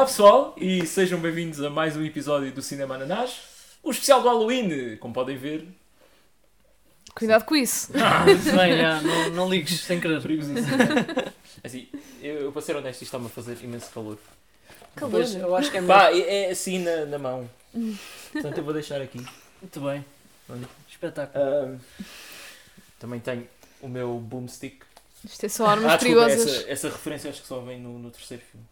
Olá pessoal e sejam bem-vindos a mais um episódio do Cinema Ananás, o especial do Halloween, como podem ver. Cuidado com isso. Ah, bem, já, não, não ligues sem querer. Perigosíssimo. assim, eu, eu para ser honesto, isto está-me a fazer imenso calor. Calor. Pois, eu acho que é melhor. Pá, é, é assim na, na mão. Portanto, eu vou deixar aqui. Muito bem. Olha. Espetáculo. Ahm, também tenho o meu boomstick. Isto é só armas ah, desculpa, perigosas. essa, essa referência acho que só vem no, no terceiro filme.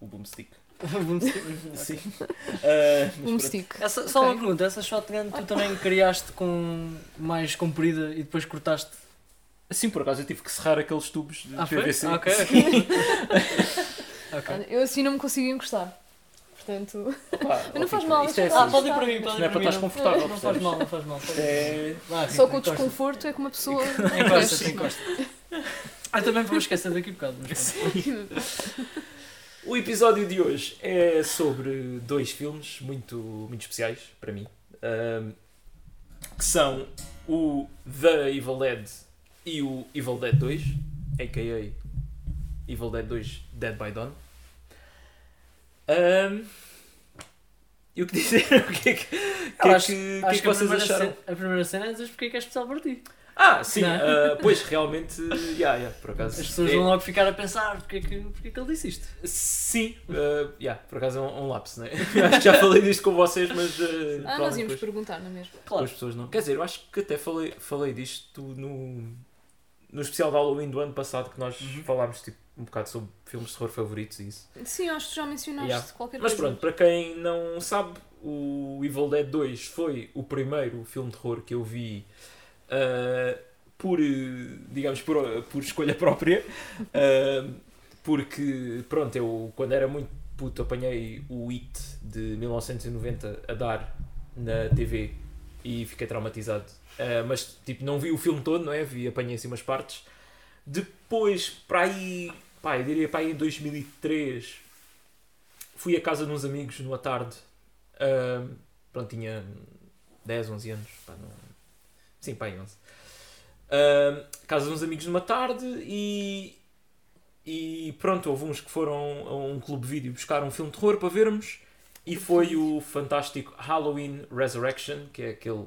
O boomstick. Sim. Mas Um stick. Essa, só Ok. uma pergunta, essa shotgun tu também criaste com mais comprida e depois cortaste? Sim, por acaso eu tive que serrar aqueles tubos de Ah, foi? PVC. Ah, ok, ok. ok. Olha, Eu assim não me consigo encostar. Portanto. Mas não faz mal, Isto é isto Ah, assim. pode ir para mim, pode não é para estás confortável, Não faz mal, não faz mal. É... Só com o desconforto é que uma pessoa. Encosta, encosta. Ah, também vou esquecer daqui a bocado. Mas. O episódio de hoje é sobre dois filmes muito, muito especiais para mim, ahm, que são o The Evil Dead e o Evil Dead 2, a.k.a. Evil Dead 2 Dead by Dawn. Ahm, e o que dizer? O que é que, o que, é Acho- que, é Acho que que vocês acharam? cena, a primeira cena é dizer porque é que é especial para ti. Ah, sim, ah, pois realmente, yeah, yeah, por acaso. As pessoas é- vão logo ficar a pensar porque é que, porque é que ele disse isto. Sim, uh, yeah, por acaso é um, um lapso, né? Acho que já falei disto com vocês, mas. Uh, Ah, nós provavelmente íamos depois, perguntar, não é mesmo? Claro. as pessoas não. Quer dizer, eu acho que até falei, falei disto no, no especial de Halloween do ano passado que nós Uhum. falámos tipo, um bocado sobre filmes de terror favoritos e isso. Sim, acho que já mencionaste Yeah. qualquer Mas coisa. pronto, para quem não sabe, o Evil Dead 2 foi o primeiro filme de terror que eu vi uh, por, uh, digamos, por, por escolha própria. Uh, porque, pronto, eu quando era muito puto apanhei o It de 1990 a dar na TV e fiquei traumatizado. Uh, mas, tipo, não vi o filme todo, não é? Vi, apanhei assim umas partes. Depois, para aí, pá, eu diria para aí em 2003, fui à casa de uns amigos numa tarde. Ahm, pronto, tinha 10, 11 anos. Pá, não... Sim, pá, aí 11. Ahm, casa de uns amigos numa tarde e. E pronto, houve uns que foram a um clube vídeo buscar um filme de terror para vermos. E foi o fantástico Halloween Resurrection, que é aquele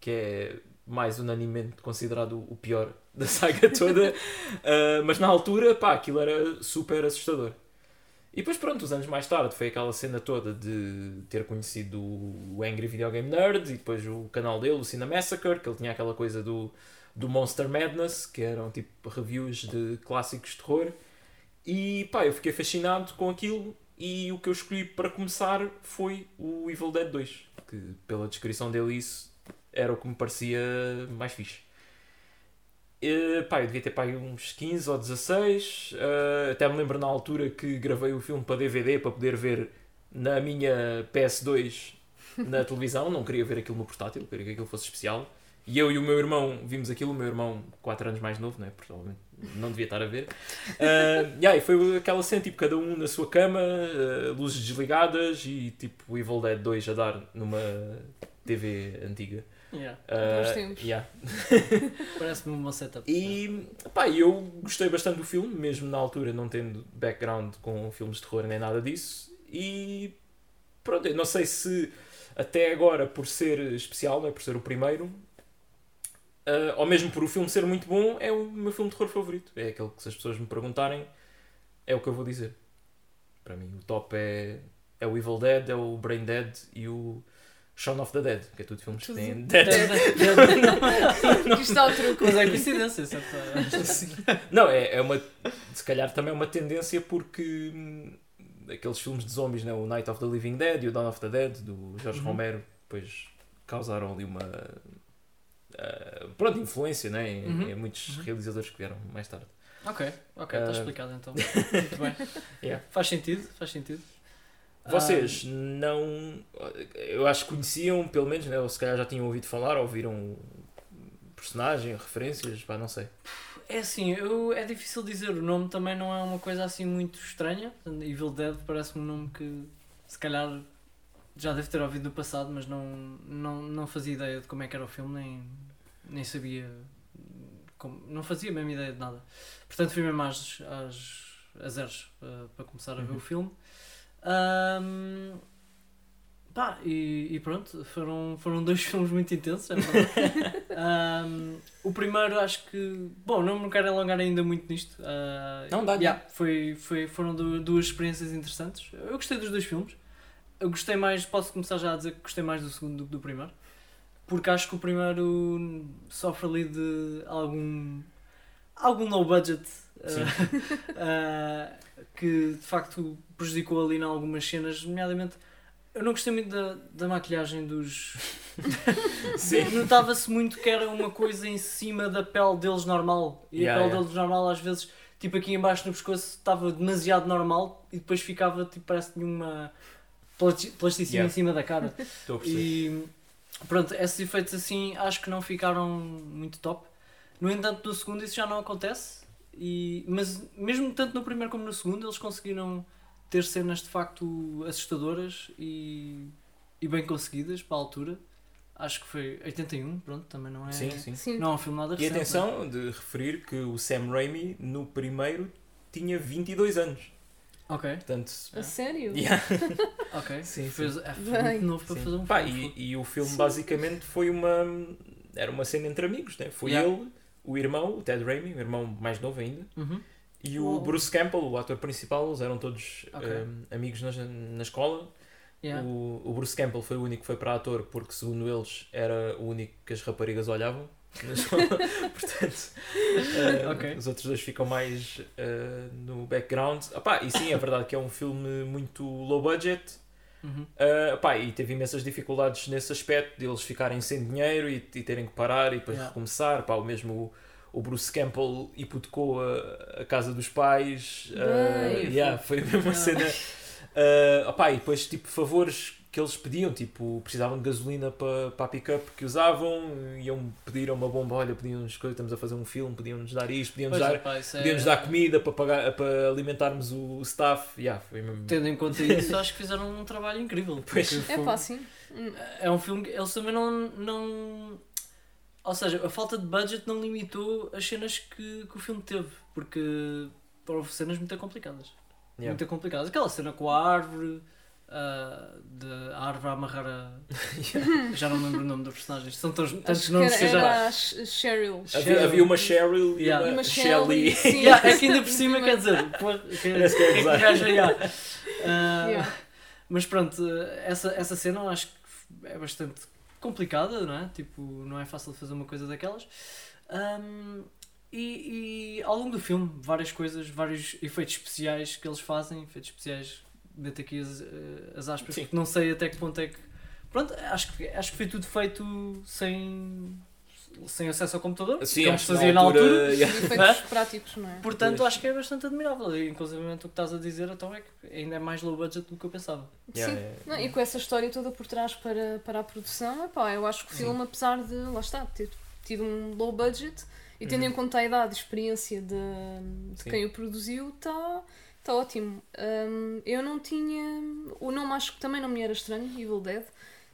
que é mais unanimemente considerado o pior da saga toda. Ah, mas na altura, pá, aquilo era super assustador. E depois, pronto, uns anos mais tarde, foi aquela cena toda de ter conhecido o Angry Video Game Nerd e depois o canal dele, o Cine Massacre, que ele tinha aquela coisa do, do Monster Madness, que eram tipo reviews de clássicos de terror. E pá, eu fiquei fascinado com aquilo e o que eu escolhi para começar foi o Evil Dead 2, que pela descrição dele isso era o que me parecia mais fixe. Eh, pá, eu devia ter pá, aí uns 15 ou 16. eh, até me lembro na altura que gravei o filme para DVD para poder ver na minha PS2 na televisão. Não queria ver aquilo no portátil, queria que aquilo fosse especial. E eu e o meu irmão vimos aquilo. O meu irmão, 4 anos mais novo, né? provavelmente não devia estar a ver. Uh, yeah, e foi aquela cena, tipo, cada um na sua cama, eh, luzes desligadas e tipo o Evil Dead 2 a dar numa TV antiga. Yeah. Uh, yeah. Parece-me uma setup. E pá, eu gostei bastante do filme, mesmo na altura não tendo background com filmes de terror nem nada disso. E pronto, eu não sei se até agora, por ser especial, não é? por ser o primeiro, ah, ou mesmo por o filme ser muito bom, é o meu filme de terror favorito. É aquele que, se as pessoas me perguntarem, é o que eu vou dizer. Para mim, o top é, é o Evil Dead, é o Brain Dead e o Shaun of the Dead, que é tudo filmes que têm Dead. Dead. Aqui está o truque. Mas é coincidência, certo? Não, é, é uma. Se calhar também é uma tendência porque hum, aqueles filmes de zombies, né? o Night of the Living Dead e o Dawn of the Dead, do Jorge Uhum. Romero, depois causaram ali uma. ah, pronto, influência né? em, Uhum. em muitos Uhum. realizadores que vieram mais tarde. Ok, ok, está Ah. explicado então. Muito bem. Yeah. Faz sentido, faz sentido. Vocês não. Eu acho que conheciam, pelo menos, né? ou se calhar já tinham ouvido falar, ou viram o personagem, referências, pá, não sei. É assim, eu, é difícil dizer, o nome também não é uma coisa assim muito estranha. Evil Dead parece-me um nome que se calhar já deve ter ouvido no passado, mas não, não, não fazia ideia de como é que era o filme, nem, nem sabia. Como, não fazia mesmo ideia de nada. Portanto, fui mesmo às, às, a zeros uh, para começar a ver Uhum. o filme. Ahm, pá, e, e pronto, foram, foram dois filmes muito intensos, é. Ahm, o primeiro acho que. Bom, não me quero alongar ainda muito nisto. ah, Não, dá, yeah, foi, foi, foram du- duas experiências interessantes. Eu gostei dos dois filmes. Eu gostei mais, posso começar já a dizer que gostei mais do segundo do que do primeiro. Porque acho que o primeiro sofre ali de algum. Algum low budget. ah, que de facto prejudicou ali em algumas cenas, nomeadamente. Eu não gostei muito da, da maquilhagem dos. Notava-se muito que era uma coisa em cima da pele deles normal. E Yeah, a pele yeah. deles normal, às vezes, tipo aqui embaixo no pescoço, estava demasiado normal e depois ficava, tipo, parece que uma plasti- plasticina Yeah. em cima da cara. Estou a. E pronto, esses efeitos assim acho que não ficaram muito top. No entanto, no segundo isso já não acontece. E, mas mesmo tanto no primeiro como no segundo, eles conseguiram ter cenas de facto assustadoras e, e bem conseguidas para a altura. Acho que foi 81, pronto, também não é. Sim, sim. Sim. Não é um filme nada E recente. atenção de referir que o Sam Raimi no primeiro tinha 22 anos. é? Ok, Portanto, A sério? yeah. ok. Sim, Fez, é, muito novo para Sim. fazer um Pá, filme. e, e o filme Sim. basicamente foi uma. Era uma cena entre amigos, né? Foi Yeah. ele, o irmão, o Ted Raimi, o irmão mais novo ainda, Uhum. e o Uau. Bruce Campbell, o ator principal, eles eram todos Ok. um, amigos na, na escola. Yeah. O, o Bruce Campbell foi o único que foi para ator porque, segundo eles, era o único que as raparigas olhavam. Portanto, uh, Ok. os outros dois ficam mais uh, no background. Opá, e sim, é verdade que é um filme muito low budget. Uhum. Uh, pá, e teve imensas dificuldades nesse aspecto de eles ficarem sem dinheiro e, e terem que parar e depois Yeah. recomeçar. Pá, o mesmo o Bruce Campbell hipotecou a, a casa dos pais. Uh, yeah, foi uma Yeah. cena. Uh, opá, e depois, tipo, favores que eles pediam, tipo, precisavam de gasolina para para a pick-up que usavam, iam pedir a uma bomba, olha, pediam-nos coisas, estamos a fazer um filme, podiam-nos dar isto, podiam-nos Pois, dar, epá, isso é- podiam-nos dar comida para, pagar, para alimentarmos o staff. Yeah, foi mesmo... Tendo em conta isso, acho que fizeram um trabalho incrível. Pois. É foi- pá, sim. Hum, É um filme que eles também não, não. Ou seja, a falta de budget não limitou as cenas que, que o filme teve. Porque houve cenas muito complicadas. Yeah. Muito complicadas. Aquela cena com a árvore. Ah, de a árvore a amarrar a. Já não lembro o nome dos personagens. São tantos, tantos Acho que nomes era, que eu já. era a Cheryl. Havia, havia uma Cheryl Yeah. e E uma, uma. Sim. Yeah, é que ainda por cima quer dizer. pô, que, Parece que é que gaja, yeah. Ah, Yeah. Mas pronto, essa, essa cena eu acho que é bastante complicada, não é? Tipo, não é fácil de fazer uma coisa daquelas. Ahm, e, e ao longo do filme, várias coisas, vários efeitos especiais que eles fazem, efeitos especiais, meto aqui as, eh, as aspas, Sim. porque não sei até que ponto é que. Pronto, acho que, acho que foi tudo feito sem, sem acesso ao computador, Sim, como se fazia na altura. yeah. Efeitos práticos, não é? Portanto, Pois. acho que é bastante admirável. E, inclusive, o que estás a dizer então é que ainda é mais low budget do que eu pensava. Yeah, Sim. yeah. Não, e com essa história toda por trás para, para a produção, epá, eu acho que o Sim. filme, apesar de, lá está, ter tido um low budget e tendo Uhum. em conta a idade e experiência de, de quem o produziu, está tá ótimo. Hum, eu não tinha. O nome acho que também não me era estranho, Evil Dead.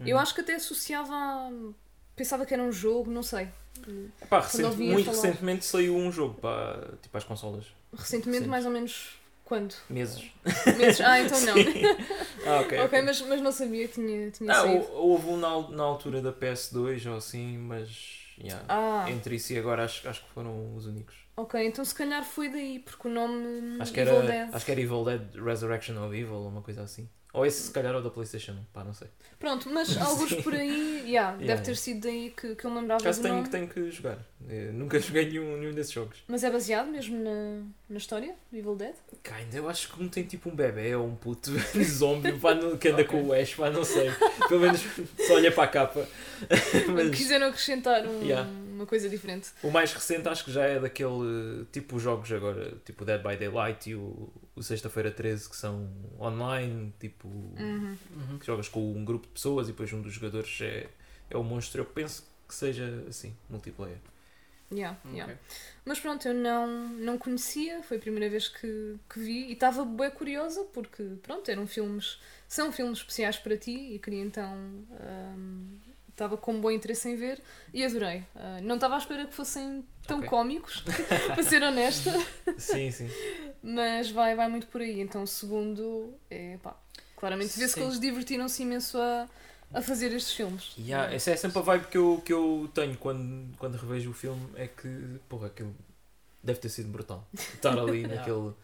Eu Uhum. acho que até associava. a- Pensava que era um jogo, não sei. Pá, quando recente- muito falar. recentemente saiu um jogo para tipo, as consolas. Recentemente, mais ou menos. Quando? Meses. Meses? Ah, então não. Ah, ok. ok, mas, mas não sabia que tinha, tinha Ah, saído. hou- houve um na, na altura da PS2 ou assim, mas yeah, Ah, entre isso e agora acho, acho que foram os únicos. Ok, então se calhar foi daí, porque o nome Acho que, Evil era, Dead. acho que era Evil Dead Resurrection of Evil ou uma coisa assim. Ou esse se calhar é o da Playstation, pá, não sei. Pronto, mas alguns por aí, yeah, deve Yeah. ter sido daí que, que eu lembrava Caso do tenho, nome. tenho que jogar. Eh, nunca joguei nenhum, nenhum desses jogos. Mas é baseado mesmo na, na história do Evil Dead? Kinda, eu acho que como tem tipo um bebê ou um puto zombie pá, no- que anda com o Ash, pá, não sei. Pelo menos só olha para a capa. Mas Quiseram acrescentar um-. Uma coisa diferente. o mais recente acho que já é daquele tipo jogos agora, tipo Dead by Daylight e o, o Sexta-feira 13 que são online, tipo Uhum. Que jogas com um grupo de pessoas e depois um dos jogadores é, é o monstro. Eu penso que seja assim, multiplayer. Yeah, yeah. Mas pronto, eu não, não conhecia, foi a primeira vez que, que vi e estava bem curiosa porque, pronto, eram filmes, são filmes especiais para ti e queria então, hum, estava com bom interesse em ver e adorei. Ah, não estava à espera que fossem tão Ok. cómicos, para ser honesta, Sim, sim. mas vai, vai muito por aí. Então o segundo é pá, Claramente vê-se que eles divertiram-se imenso a, a fazer estes filmes. Yeah, essa é sempre a vibe que eu, que eu tenho quando, quando revejo o filme. É que, porra, aquilo deve ter sido brutal. Estar ali naquele,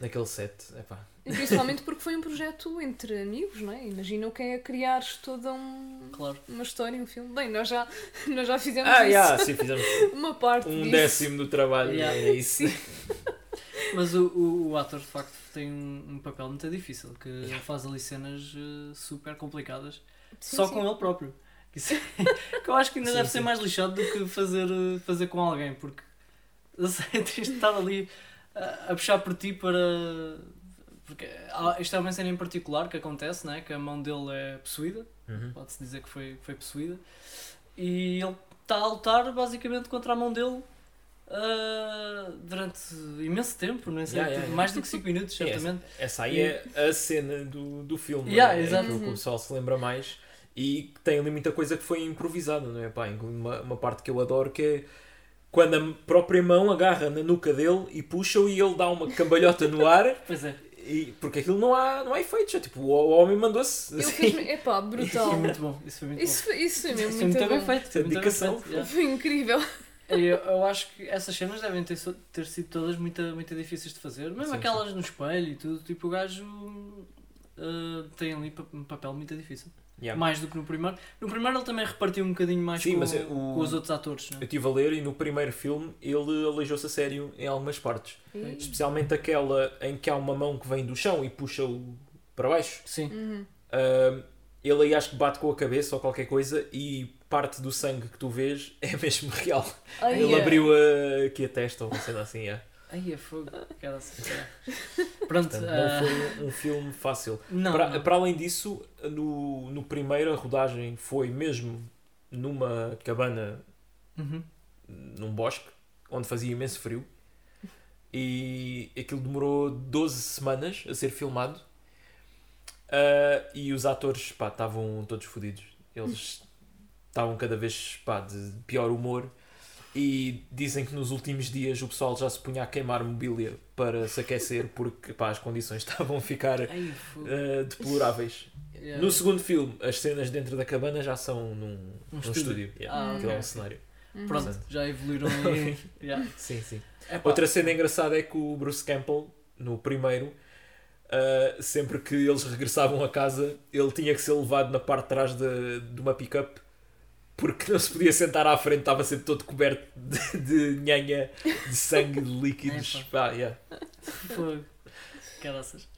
naquele set. Epá. E principalmente porque foi um projeto entre amigos, não é? Imagina o que é criar toda um, Claro. uma história, um filme. Bem, nós já, nós já fizemos Ah, isso. yeah, sim, fizemos Uma parte um disso. décimo do trabalho. Yeah. É isso. Sim. Mas o, o, o ator de facto tem um, um papel muito difícil, que ele faz ali cenas eh, super complicadas Sim, só sim. com ele próprio. Isso é- que eu acho que ainda Sim, deve sim. ser mais lixado do que fazer, eh, fazer com alguém, porque eu sei, tens de estar ali a, a puxar por ti para. Porque isto é uma cena em particular que acontece, né? que a mão dele é possuída, Uhum. pode-se dizer que foi, foi possuída, e ele está a lutar basicamente contra a mão dele ah, durante imenso tempo, não sei, Yeah, yeah, yeah. mais do que 5 minutos, Sim, essa- certamente. Essa aí é a cena do, do filme. Yeah, é exato. aquilo que o pessoal se lembra mais. E tem ali muita coisa que foi improvisada, não é? Pá, uma, uma parte que eu adoro que é quando a própria mão agarra na nuca dele e puxa-o e ele dá uma cambalhota no ar. Pois é, E, porque aquilo não há, não há efeitos. É tipo, o, o homem mandou-se. Ele assim. fez. Epá, isso brutal. foi muito bom. Isso foi muito Isso, foi- isso foi bom. mesmo Isso foi muito, muito bem bom. feito. Foi muito bem Dedicação. feito. Foi incrível. Eu, eu acho que essas cenas devem ter, ter sido todas muito, muito difíceis de fazer. Mesmo Sim, aquelas no espelho e tudo. Tipo, o gajo ah, tem ali um papel muito difícil. Yeah. Mais do que no primeiro. No primeiro ele também repartiu um bocadinho mais Sim, com, mas é o- com os outros atores. Não Eu é? estive a ler e no primeiro filme ele aleijou-se a sério em algumas partes. Especialmente aquela em que há uma mão que vem do chão e puxa-o para baixo. Sim. Uhum. Ah, ele aí acho que bate com a cabeça ou qualquer coisa e parte do sangue que tu vês é mesmo real. Ai, Ele é. abriu a- aqui a testa ou uma cena assim. É. Aí é fogo. Pronto. Portanto, ah, não foi um filme fácil. não, para, não. para além disso, no, no primeiro a rodagem foi mesmo numa cabana Uhum. num bosque onde fazia imenso frio e aquilo demorou 12 semanas a ser filmado Ah, e os atores estavam todos fodidos eles estavam cada vez pá, de pior humor e dizem que nos últimos dias o pessoal já se punha a queimar mobília para se aquecer porque pá, as condições estavam a ficar ah, deploráveis Yeah. no segundo filme as cenas dentro da cabana já são num, Um num estúdio. estúdio, Yeah, Ah, aquilo é um cenário Uhum. Pronto, Portanto. já evoluíram aí. Yeah. sim, sim Epá, Outra cena engraçada é que o Bruce Campbell, no primeiro, ah, sempre que eles regressavam a casa, ele tinha que ser levado na parte de trás de, de uma pick-up porque não se podia sentar à frente, estava sempre todo coberto de, de nhanha, de sangue, de líquidos. Epa. Pá, yeah. Fogo. Caraças.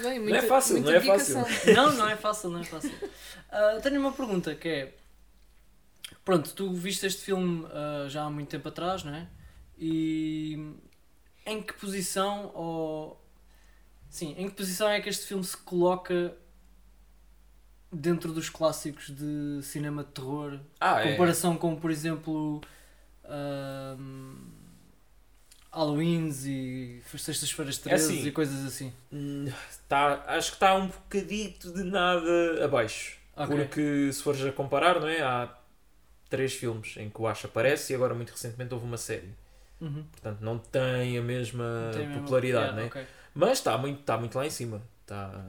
Bem, Não é fácil, não é fácil. Não, não é fácil, não é fácil. Ah, tenho uma pergunta que é. Pronto, tu viste este filme ah, já há muito tempo atrás, não é? E em que posição ou. Sim, em que posição é que este filme se coloca dentro dos clássicos de cinema de terror? Ah, Em é. comparação com, por exemplo, ahm, Halloweens e Sextas-feiras 13 assim. e coisas assim. Hum, tá, acho que está um bocadito de nada abaixo. Ok. Porque se fores a comparar, não é? Há três filmes em que o Ash aparece e agora muito recentemente houve uma série. Uhum. Portanto, não tem a mesma Tem popularidade, né? ok. Mas está muito, tá muito lá em cima. Tá,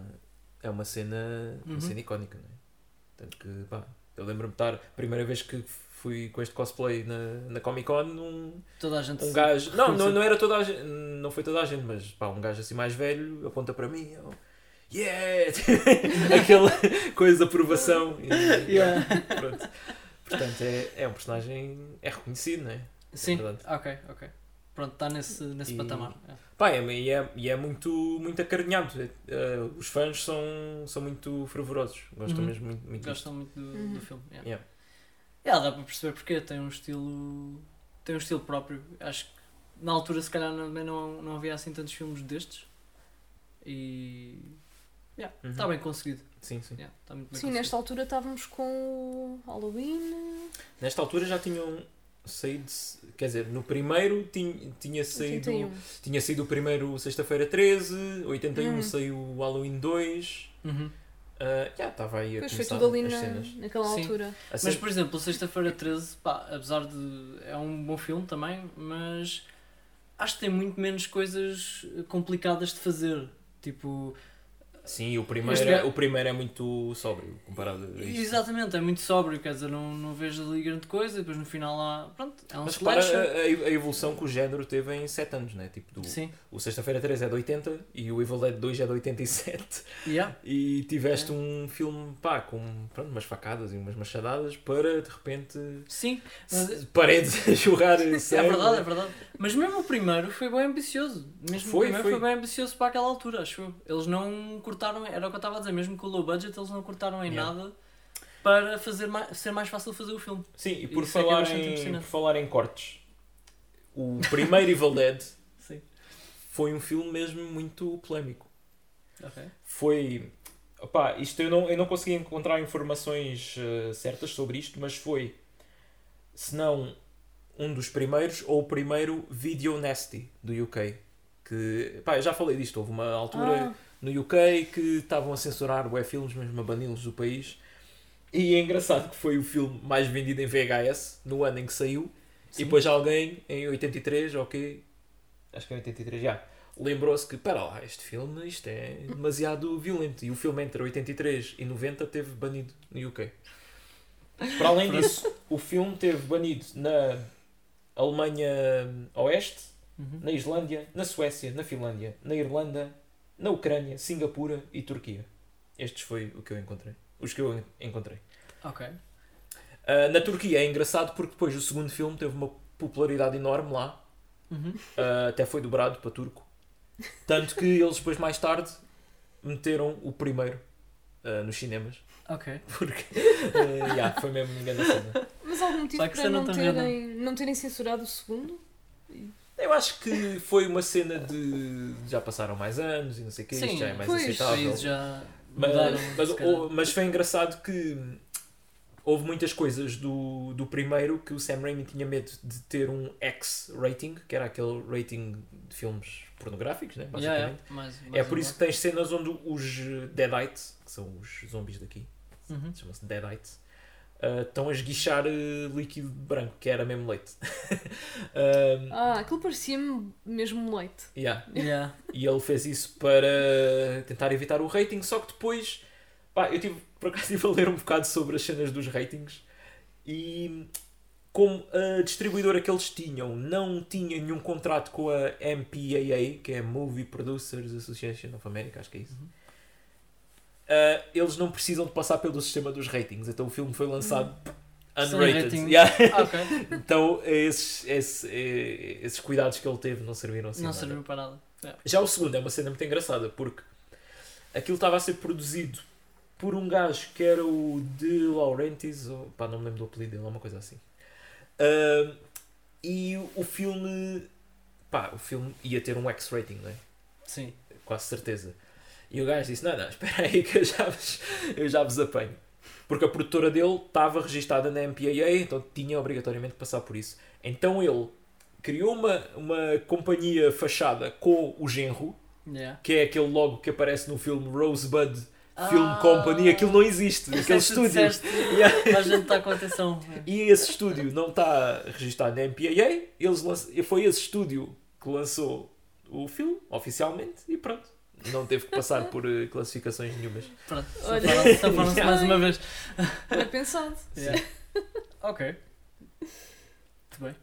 é uma cena, uma Uhum. cena icónica, né? Tanto que, pá, eu lembro-me de estar, a primeira vez que fui com este cosplay na, na Comic Con, um, Toda a gente um gajo. Não, não, não era toda a gente, não foi toda a gente, mas pá, um gajo assim mais velho aponta para mim. Eu, yeah! Aquela coisa de aprovação. E, Yeah. pronto. Portanto, é, é um personagem. É reconhecido, não é? Sim, verdade. ok, ok. Pronto, está nesse, nesse E- patamar. é. Pá, é, e é, e é muito, muito acarinhado. É, eh, os fãs são, são muito fervorosos. Gostam Uhum. mesmo muito, muito disto. Gostam muito do, Uhum. do filme. Yeah. Yeah. Yeah, dá para perceber porque tem um estilo. Tem um estilo próprio. Acho que na altura se calhar também não, não havia assim tantos filmes destes. E. Yeah, Uhum. está bem conseguido. Sim, sim. Yeah, bem Sim, conseguido. nesta altura estávamos com o Halloween. Nesta altura já tinham saído. Quer dizer, no primeiro tinha, tinha saído. 81. Tinha saído o primeiro Sexta-feira 13, 81 Hum. saiu o Halloween 2. Uhum. ah, já estava aí a foi começar tudo ali as na, cenas. naquela Sim. altura. A Mas, por exemplo, Sexta-feira 13, pá, apesar de. É um bom filme também, mas acho que tem muito menos coisas complicadas de fazer. Tipo, Sim, o primeiro, Este é, o primeiro é muito sóbrio comparado a isto. Exatamente, é muito sóbrio, quer dizer, não, não vejo ali grande coisa, depois no final há. Pronto, é um Mas repara a, a evolução que o género teve em 7 anos, né? Tipo, do, Sim, o Sexta-feira 3 é de 80 e o Evil Dead 2 é de 87. yeah. E tiveste É. um filme, pá, com pronto, umas facadas e umas machadadas para, de repente, sim, mas- s- paredes a jogar é verdade, é verdade. Mas mesmo o primeiro foi bem ambicioso. Mesmo Foi, o primeiro foi. foi. bem ambicioso para aquela altura, acho eu. Eles não cortaram, era o que eu estava a dizer, mesmo com o low budget, eles não cortaram em Yeah. nada para fazer mais, ser mais fácil fazer o filme. Sim, e por Isso é é falar, bastante em, por falar em cortes, o primeiro Evil Dead Sim. foi um filme mesmo muito polémico. Ok. Foi. Opá, isto eu não, eu não consegui encontrar informações eh, certas sobre isto, mas foi, se não um dos primeiros, ou o primeiro Video Nasty do UK. Que, pá, eu já falei disto, houve uma altura Ah, no UK que estavam a censurar web filmes, mesmo a bani-los do país. E é engraçado que foi o filme mais vendido em VHS no ano em que saiu. Sim. E depois alguém, em 83, ok, acho que é 83 já, lembrou-se que, para lá, este filme isto é demasiado violento. E o filme entre 83 e 90 teve banido no UK. Para além disso, o filme teve banido na Alemanha Oeste, Uhum. na Islândia, na Suécia, na Finlândia, na Irlanda, na Ucrânia, Singapura e Turquia. Estes foi o que eu encontrei. Os que eu encontrei. Ok. Ah, na Turquia é engraçado porque depois o segundo filme teve uma popularidade enorme lá. Uhum. Ah, até foi dobrado para turco. Tanto que eles depois mais tarde meteram o primeiro ah, nos cinemas. Ok. Porque ah, yeah, foi mesmo engano cena. mas algum motivo para não terem, não terem censurado o segundo? Eu acho que foi uma cena de já passaram mais anos e não sei o que, isto já é mais pois. Aceitável. já Mas, mudaram. mas, mas foi engraçado que houve muitas coisas do, do primeiro que o Sam Raimi tinha medo de ter um X rating, que era aquele rating de filmes pornográficos, né, basicamente. Yeah, yeah. Mais- É mais por um isso que tens cenas onde os Deadite, que são os zombies daqui. Uhum. chama-se Deadite, ah, estão a esguichar ah, líquido branco, que era mesmo leite. Ah, Ah, aquilo parecia-me mesmo leite. yeah. Yeah. E ele fez isso para tentar evitar o rating, só que depois, pá, eu tive, por acaso estive a ler um bocado sobre as cenas dos ratings e como a distribuidora que eles tinham não tinha nenhum contrato com a MPAA, que é a Movie Producers Association of America, acho que é isso. Ah, eles não precisam de passar pelo sistema dos ratings, então o filme foi lançado Sem unrated. rating. Yeah. Ah, ok. Então esses, esse- eh, esses cuidados que ele teve não serviram assim Não nada. serviu para nada. Yeah. Já o segundo é uma cena muito engraçada porque aquilo estava a ser produzido por um gajo que era o De Laurentiis, ou, pá, não me lembro do apelido dele, é uma coisa assim. Ahm, e o filme, pá, o filme ia ter um X-rating, não é? Sim. Quase certeza. E o gajo disse: Não, não, espera aí que eu já vos, eu já vos apanho. Porque a produtora dele estava registada na MPAA, então tinha obrigatoriamente que passar por isso. Então ele criou uma, uma companhia fachada com o genro, Yeah. que é aquele logo que aparece no filme Rosebud Film Ah, Company. Aquilo não existe, aquele estúdio. disseste. Yeah. A gente está com atenção. E esse estúdio não está registado na MPAA, eles lanç... foi esse estúdio que lançou o filme oficialmente e pronto. Não teve que passar por eh, classificações nenhumas. Pronto, Olha. safaram- safaram-se mais uma vez. Bem pensado. Yeah. Ok. Muito bem.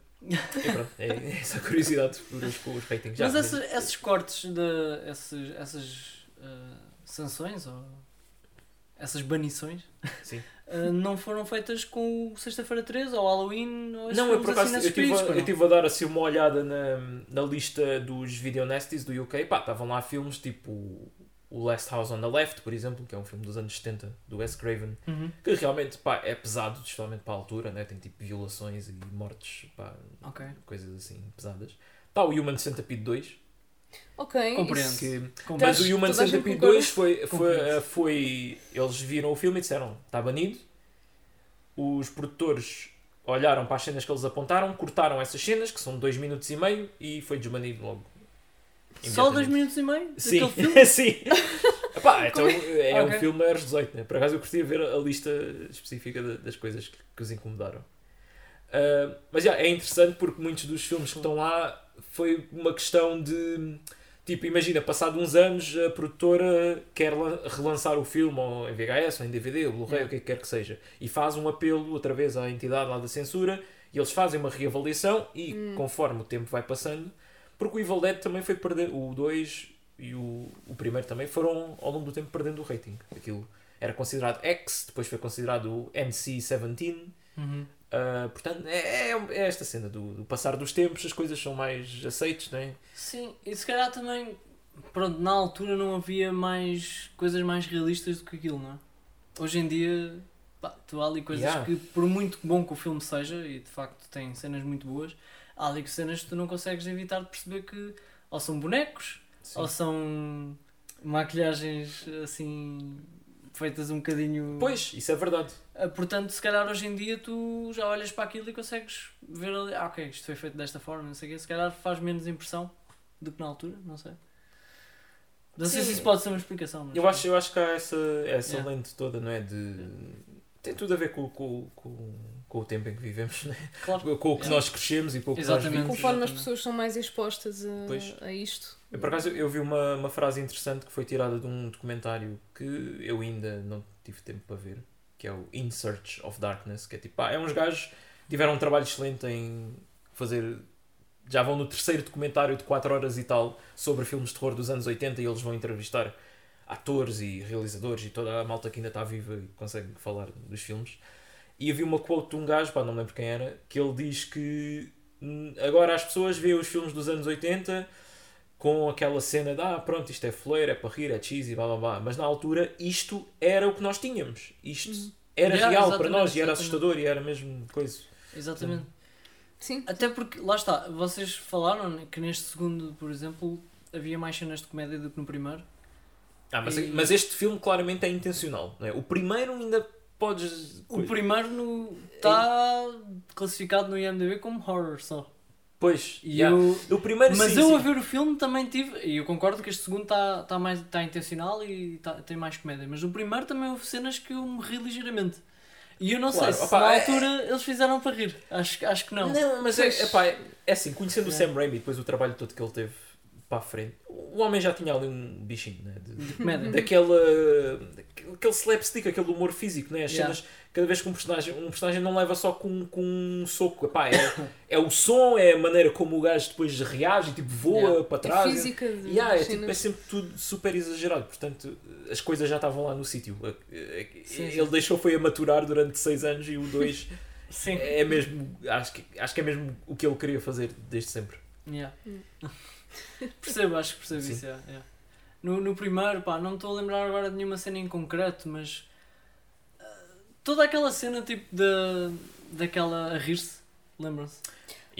Pronto, é é essa curiosidade por os, com os ratings. Já, Mas esses, esses cortes, de, esses, essas ah, sanções ou essas banições ah, não foram feitas com o Sexta-feira 13 ou Halloween ou Não, eu filmes por acaso assim eu estive a, eu estive a dar assim uma olhada na, na lista dos video nasties do UK. Pá, estavam lá filmes tipo o Last House on the Left, por exemplo, que é um filme dos anos 70 do Wes Craven, Uhum. que realmente pá, é pesado, especialmente para a altura, né? tem tipo violações e mortes, pá, Ok. coisas assim pesadas. Está o Human Centipede 2, Ok. Compreendo. isso- que Com mas o Human Centipede concorda? 2 foi, foi, eh, foi. Eles viram o filme e disseram: está banido. Os produtores olharam para as cenas que eles apontaram, cortaram essas cenas, que são 2 minutos e meio, e foi desbanido logo. Só dois Imediatamente. minutos e meio? Sim, sim. Epá, então é um Ok. filme maiores 18, né? Por acaso eu curtia ver a lista específica da- das coisas que, que os incomodaram. Ah, mas já, é interessante porque muitos dos filmes que estão lá foi uma questão de Tipo, imagina, passado uns anos, a produtora quer la- relançar o filme ou em VHS ou em DVD ou Blu-ray, Yeah. o que é que quer que seja, e faz um apelo outra vez à entidade lá da censura e eles fazem uma reavaliação e conforme o tempo vai passando, porque o Evil Dead também foi perder, o 2 e o, o primeiro também foram ao longo do tempo perdendo o rating. Aquilo era considerado X, depois foi considerado o NC-17. Uhum. Uh, portanto, é, é, é esta cena do, do passar dos tempos, as coisas são mais aceites, não é? Sim, e se calhar também, pronto, na altura não havia mais coisas mais realistas do que aquilo, não é? Hoje em dia, pá, tu há ali coisas Yeah. que, por muito bom que o filme seja, e de facto tem cenas muito boas, há ali cenas que tu não consegues evitar de perceber que ou são bonecos, Sim. ou são maquilhagens assim feitas um bocadinho. Pois, isso é verdade. Ah, Portanto, se calhar hoje em dia tu já olhas para aquilo e consegues ver ali, ah, ok, isto foi feito desta forma, não sei o quê, se calhar faz menos impressão do que na altura, não sei. Não sei Sim. se isso pode ser uma explicação. Eu acho, eu acho que há essa, essa Yeah. lente toda, não é? De... Tem tudo a ver com, com, com, com o tempo em que vivemos, né? Claro. com o que Yeah. nós crescemos e com o que nós Exatamente. vimos. Conforme as exatamente. pessoas são mais expostas a, Pois. a isto. Eu, por acaso, eu vi uma, uma frase interessante que foi tirada de um documentário que eu ainda não tive tempo para ver, que é o In Search of Darkness, que é tipo, pá, é uns gajos que tiveram um trabalho excelente em fazer. Já vão no terceiro documentário de 4 horas e tal sobre filmes de terror dos anos 80 e eles vão entrevistar atores e realizadores e toda a malta que ainda está viva e consegue falar dos filmes. E havia uma quote de um gajo, pá, não me lembro quem era, que ele diz que hum, agora as pessoas veem os filmes dos anos 80 com aquela cena de ah, pronto, isto é fleiro, é para rir, é cheesy, blá blá blá. Mas na altura isto era o que nós tínhamos. Isto era Yeah, real para exatamente, nós e era exatamente. assustador e era mesmo coisa. Exatamente. Sim. Até porque, lá está, vocês falaram que neste segundo, por exemplo, havia mais cenas de comédia do que no primeiro. Ah, mas, E- mas este filme claramente é intencional. Não é? O primeiro ainda podes. O primeiro no- está classificado no IMDb como horror só. Pois, E yeah. eu, o primeiro Mas sim, eu sim. a ver o filme também tive, e eu concordo que este segundo está tá mais tá intencional e tá, tem mais comédia, mas o primeiro também houve cenas que eu me ri ligeiramente. E eu não Claro, sei se opá, na é- altura eles fizeram para rir. Acho, acho que não. Não, mas é, Pois. epá, é, é assim, conhecendo o Yeah. Sam Raimi depois o trabalho todo que ele teve para a frente, o homem já tinha ali um bichinho, né? De, De comédia. daquela aquele slapstick, aquele humor físico, né? As Yeah. cenas, cada vez que um personagem, um personagem não leva só com, com um soco, Epá, é, é o som, é a maneira como o gajo depois reage, tipo voa Yeah. para A trás. física de Yeah, é, tipo, é sempre tudo super exagerado, portanto as coisas já estavam lá no sítio. Sim, sim. Ele deixou foi a maturar durante seis anos e o 2 Sim. é mesmo, acho que, acho que é mesmo o que ele queria fazer desde sempre. Yeah. Percebo, acho que percebo Sim. isso. yeah, yeah. No, no primeiro, pá, não estou a lembrar agora de nenhuma cena em concreto, mas ah, toda aquela cena tipo da, daquela a rir-se, lembram-se?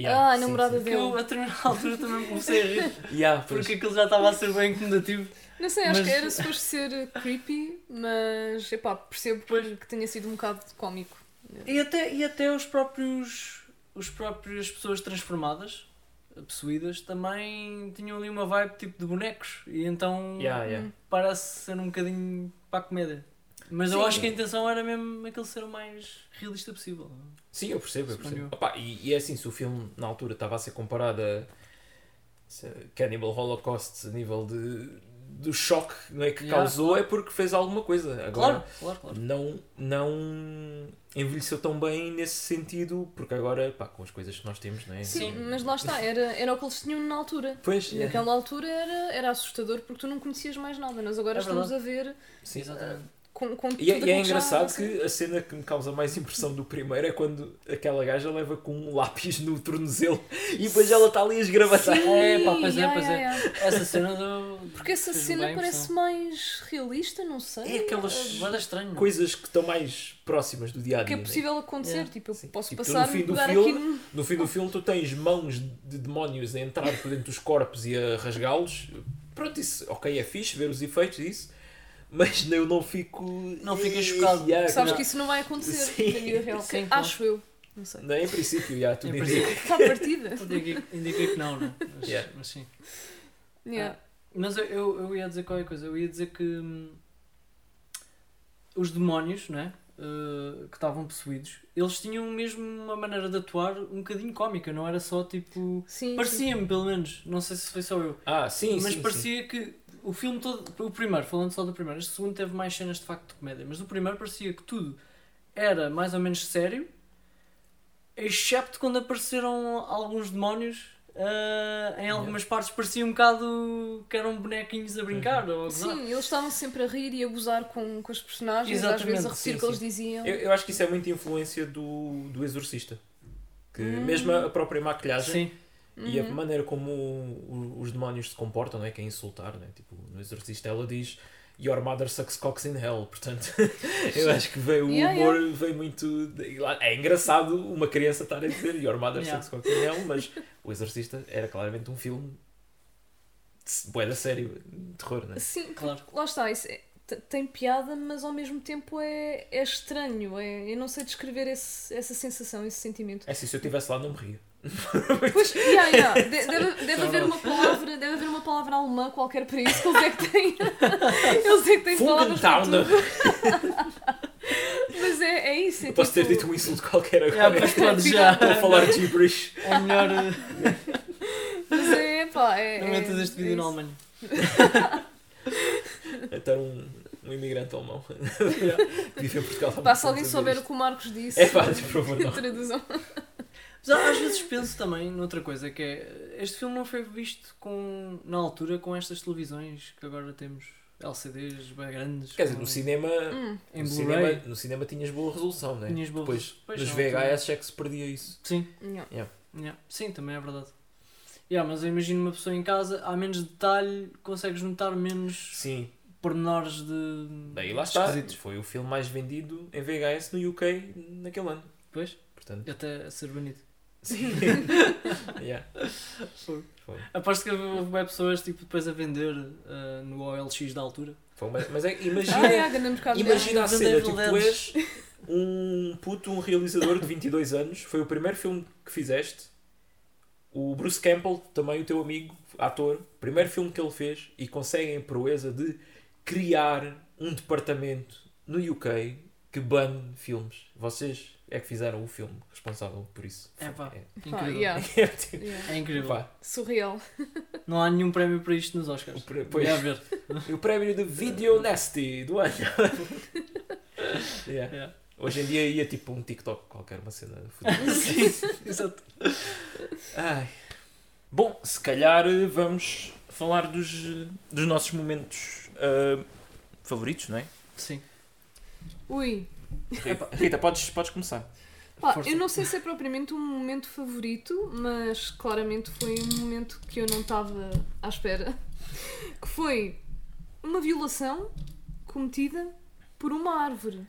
Ah, a namorada. Que eu dele. a determinada altura também me comecei a rir, Yeah, pois. porque aquilo já estava a ser bem incomodativo. Não sei, acho Mas- que era suposto ser creepy, mas epá, percebo que, que tenha sido um bocado cómico. E até, e até os próprios os próprias pessoas transformadas, possuídas, também tinham ali uma vibe tipo de bonecos. E então Yeah, yeah. parece ser um bocadinho para a comédia. Mas eu Sim. acho que a intenção era mesmo aquele ser o mais realista possível. Sim, eu percebo, eu percebo. eu. Opa, e, e é assim, se o filme na altura estava a ser comparado a Cannibal Holocaust a nível de do choque não é, que Yeah, causou é porque fez alguma coisa. Agora Claro, claro, claro. não, não envelheceu tão bem nesse sentido, porque agora, pá, com as coisas que nós temos, não é? Sim, Sim. mas lá está, era, era o que eles tinham na altura. Pois, E Naquela altura era, era assustador porque tu não conhecias mais nada. Nós agora É estamos verdade. a ver sim. Exatamente. Com, com tudo E é, e é engraçado que a cena que me causa mais impressão do primeiro é quando aquela gaja leva com um lápis no tornozelo e depois ela está ali a esgravatar. Sim, É, pá, pois é, yeah, pois é. yeah, yeah. Essa cena do. Porque essa cena parece mais realista, não sei. É aquelas estranho. coisas que estão mais próximas do dia a que dia. é né? possível acontecer. Yeah. Tipo, eu Sim. posso Tipo, passar no fim do filme- aqui no... No fim do filme tu tens mãos de demónios a entrar por dentro dos corpos e a rasgá-los. Pronto, isso, ok, é fixe ver os efeitos disso, mas eu não fico. Não ficas chocado. Yeah, Sabes não. que isso não vai acontecer Sim. na vida real. Sim, claro. Acho eu. Não sei. Não, em princípio, já, tudo indica. Está partida. Tudo indica, que não, né? Mas, Yeah. mas sim. Yeah. Mas eu, eu, eu ia dizer qualquer coisa. Eu ia dizer que hum, os demónios, não é? uh, que estavam possuídos, eles tinham mesmo uma maneira de atuar um bocadinho cómica, não era só tipo. Sim, sim. Parecia-me, pelo menos, não sei se foi só eu, Ah, sim, mas sim, parecia que o filme todo, o primeiro, falando só do primeiro, este segundo teve mais cenas de facto de comédia, mas o primeiro parecia que tudo era mais ou menos sério, excepto quando apareceram alguns demónios. uh, em algumas partes parecia um bocado que eram bonequinhos a brincar ou a. Sim, eles estavam sempre a rir e a gozar com, com os personagens, às Exatamente, vezes a repetir o que eles diziam. Eu, eu acho que isso é muita influência do, do Exorcista. Que Hum. mesmo a própria maquilhagem Sim, e a Uhum. maneira como o- os demónios se comportam, não é? que é insultar, não é? Tipo, no Exorcista ela diz Your mother sucks cocks in hell, portanto eu acho que veio, o Yeah, humor veio muito. de- É engraçado uma criança estar a dizer Your mother Yeah. sucks cocks in hell, mas o Exorcista era claramente um filme de bué da sério, de terror, não é? Sim, claro. lá está, isso é- tem piada, mas ao mesmo tempo é, é estranho. É, eu não sei descrever esse- essa sensação, esse sentimento. É assim, se eu estivesse lá não me ria. Pois, yeah, yeah, de- deve, deve é haver uma palavra, deve haver uma palavra alemã qualquer para isso, que eles é que têm. Eles é que têm palavras para tudo. Mas é, é isso. É Eu posso ter tipo- dito um insulto qualquer Yeah, agora. mas podes já. Estou a falar gibberish. É melhor. uh, Mas é, pá, é. Não é- metas este vídeo é na. Alemanha. Até um, um imigrante alemão. Vive em Portugal. Pá, se alguém souber o que o Marcos disse, É pá, por favor, traduzam. Mas às vezes penso também noutra coisa, que é. Este filme não foi visto com, na altura com estas televisões que agora temos LCDs bem grandes. Quer dizer, no cinema, Hum, Em no, Blu-ray. cinema, no cinema tinhas boa resolução, não é? Tinhas boa Depois. Pois, nos. VHS é que se perdia isso. Sim, yeah. yeah. sim, também é verdade. Yeah, mas eu imagino uma pessoa em casa, há menos detalhe, consegues notar menos Sim. pormenores de. Daí lá está. Foi o filme mais vendido em VHS no UK naquele ano. Pois, Portanto, até a ser bonito. Sim. yeah. Foi. Foi. Aposto que houve bem pessoas tipo, depois a vender uh, no OLX da altura. Foi uma- Mas é, Ah, imagina, é, grande mercado imagina a cena, tipo, tu és um puto, um realizador de 22 anos, foi o primeiro filme que fizeste. O Bruce Campbell, também o teu amigo, ator, primeiro filme que ele fez e conseguem a proeza de criar um departamento no UK que bane filmes. Vocês é que fizeram o filme responsável por isso. É pá, É. Incrível. yeah, É, tipo, yeah. É incrível. pá, Surreal. Não há nenhum prémio para isto nos Oscars. o, pre- pois, e o prémio de Video Nasty do ano. Yeah. Yeah. Hoje em dia ia tipo um TikTok qualquer, uma cena fodida. Sim, exato. Ai. Bom, se calhar eh, vamos falar dos, dos nossos momentos ah, favoritos, não é? Sim. Ui. Rita, Rita, podes, podes começar. Pá, eu não sei se é propriamente um momento favorito, mas claramente foi um momento que eu não estava à espera. Que foi uma violação cometida por uma árvore.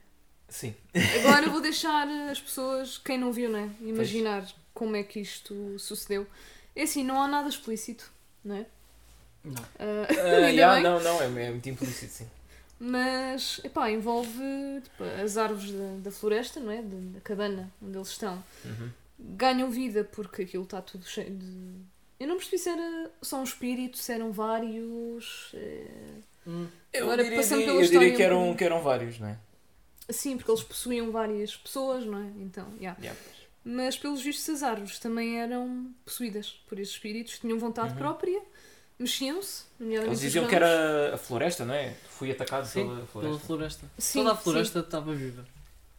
Sim. Agora vou deixar as pessoas, quem não viu, né? Imaginar como é que isto sucedeu. É assim, não há nada explícito, não é? Não. Ah, Ah, ainda yeah, não, não, é, é muito implícito, sim. Mas, epá, envolve tipo, as árvores da, da floresta, não é? Da, da cabana onde eles estão. Uhum. Ganham vida porque aquilo está tudo cheio de. Eu não percebi se era só um espírito, se eram vários. eh, Hum. Eu Agora, diria, passando que- pela eu diria história que, um eram, que eram vários, não é? Sim, porque eles possuíam várias pessoas, não é? Então, yeah. Yeah. Mas pelos vistos as árvores também eram possuídas por esses espíritos, tinham vontade Uhum. própria, mexiam-se, nomeadamente Eles diziam que era a floresta, não é? Fui atacado Sim, pela Pela floresta. floresta. Sim, Toda a sim. floresta estava viva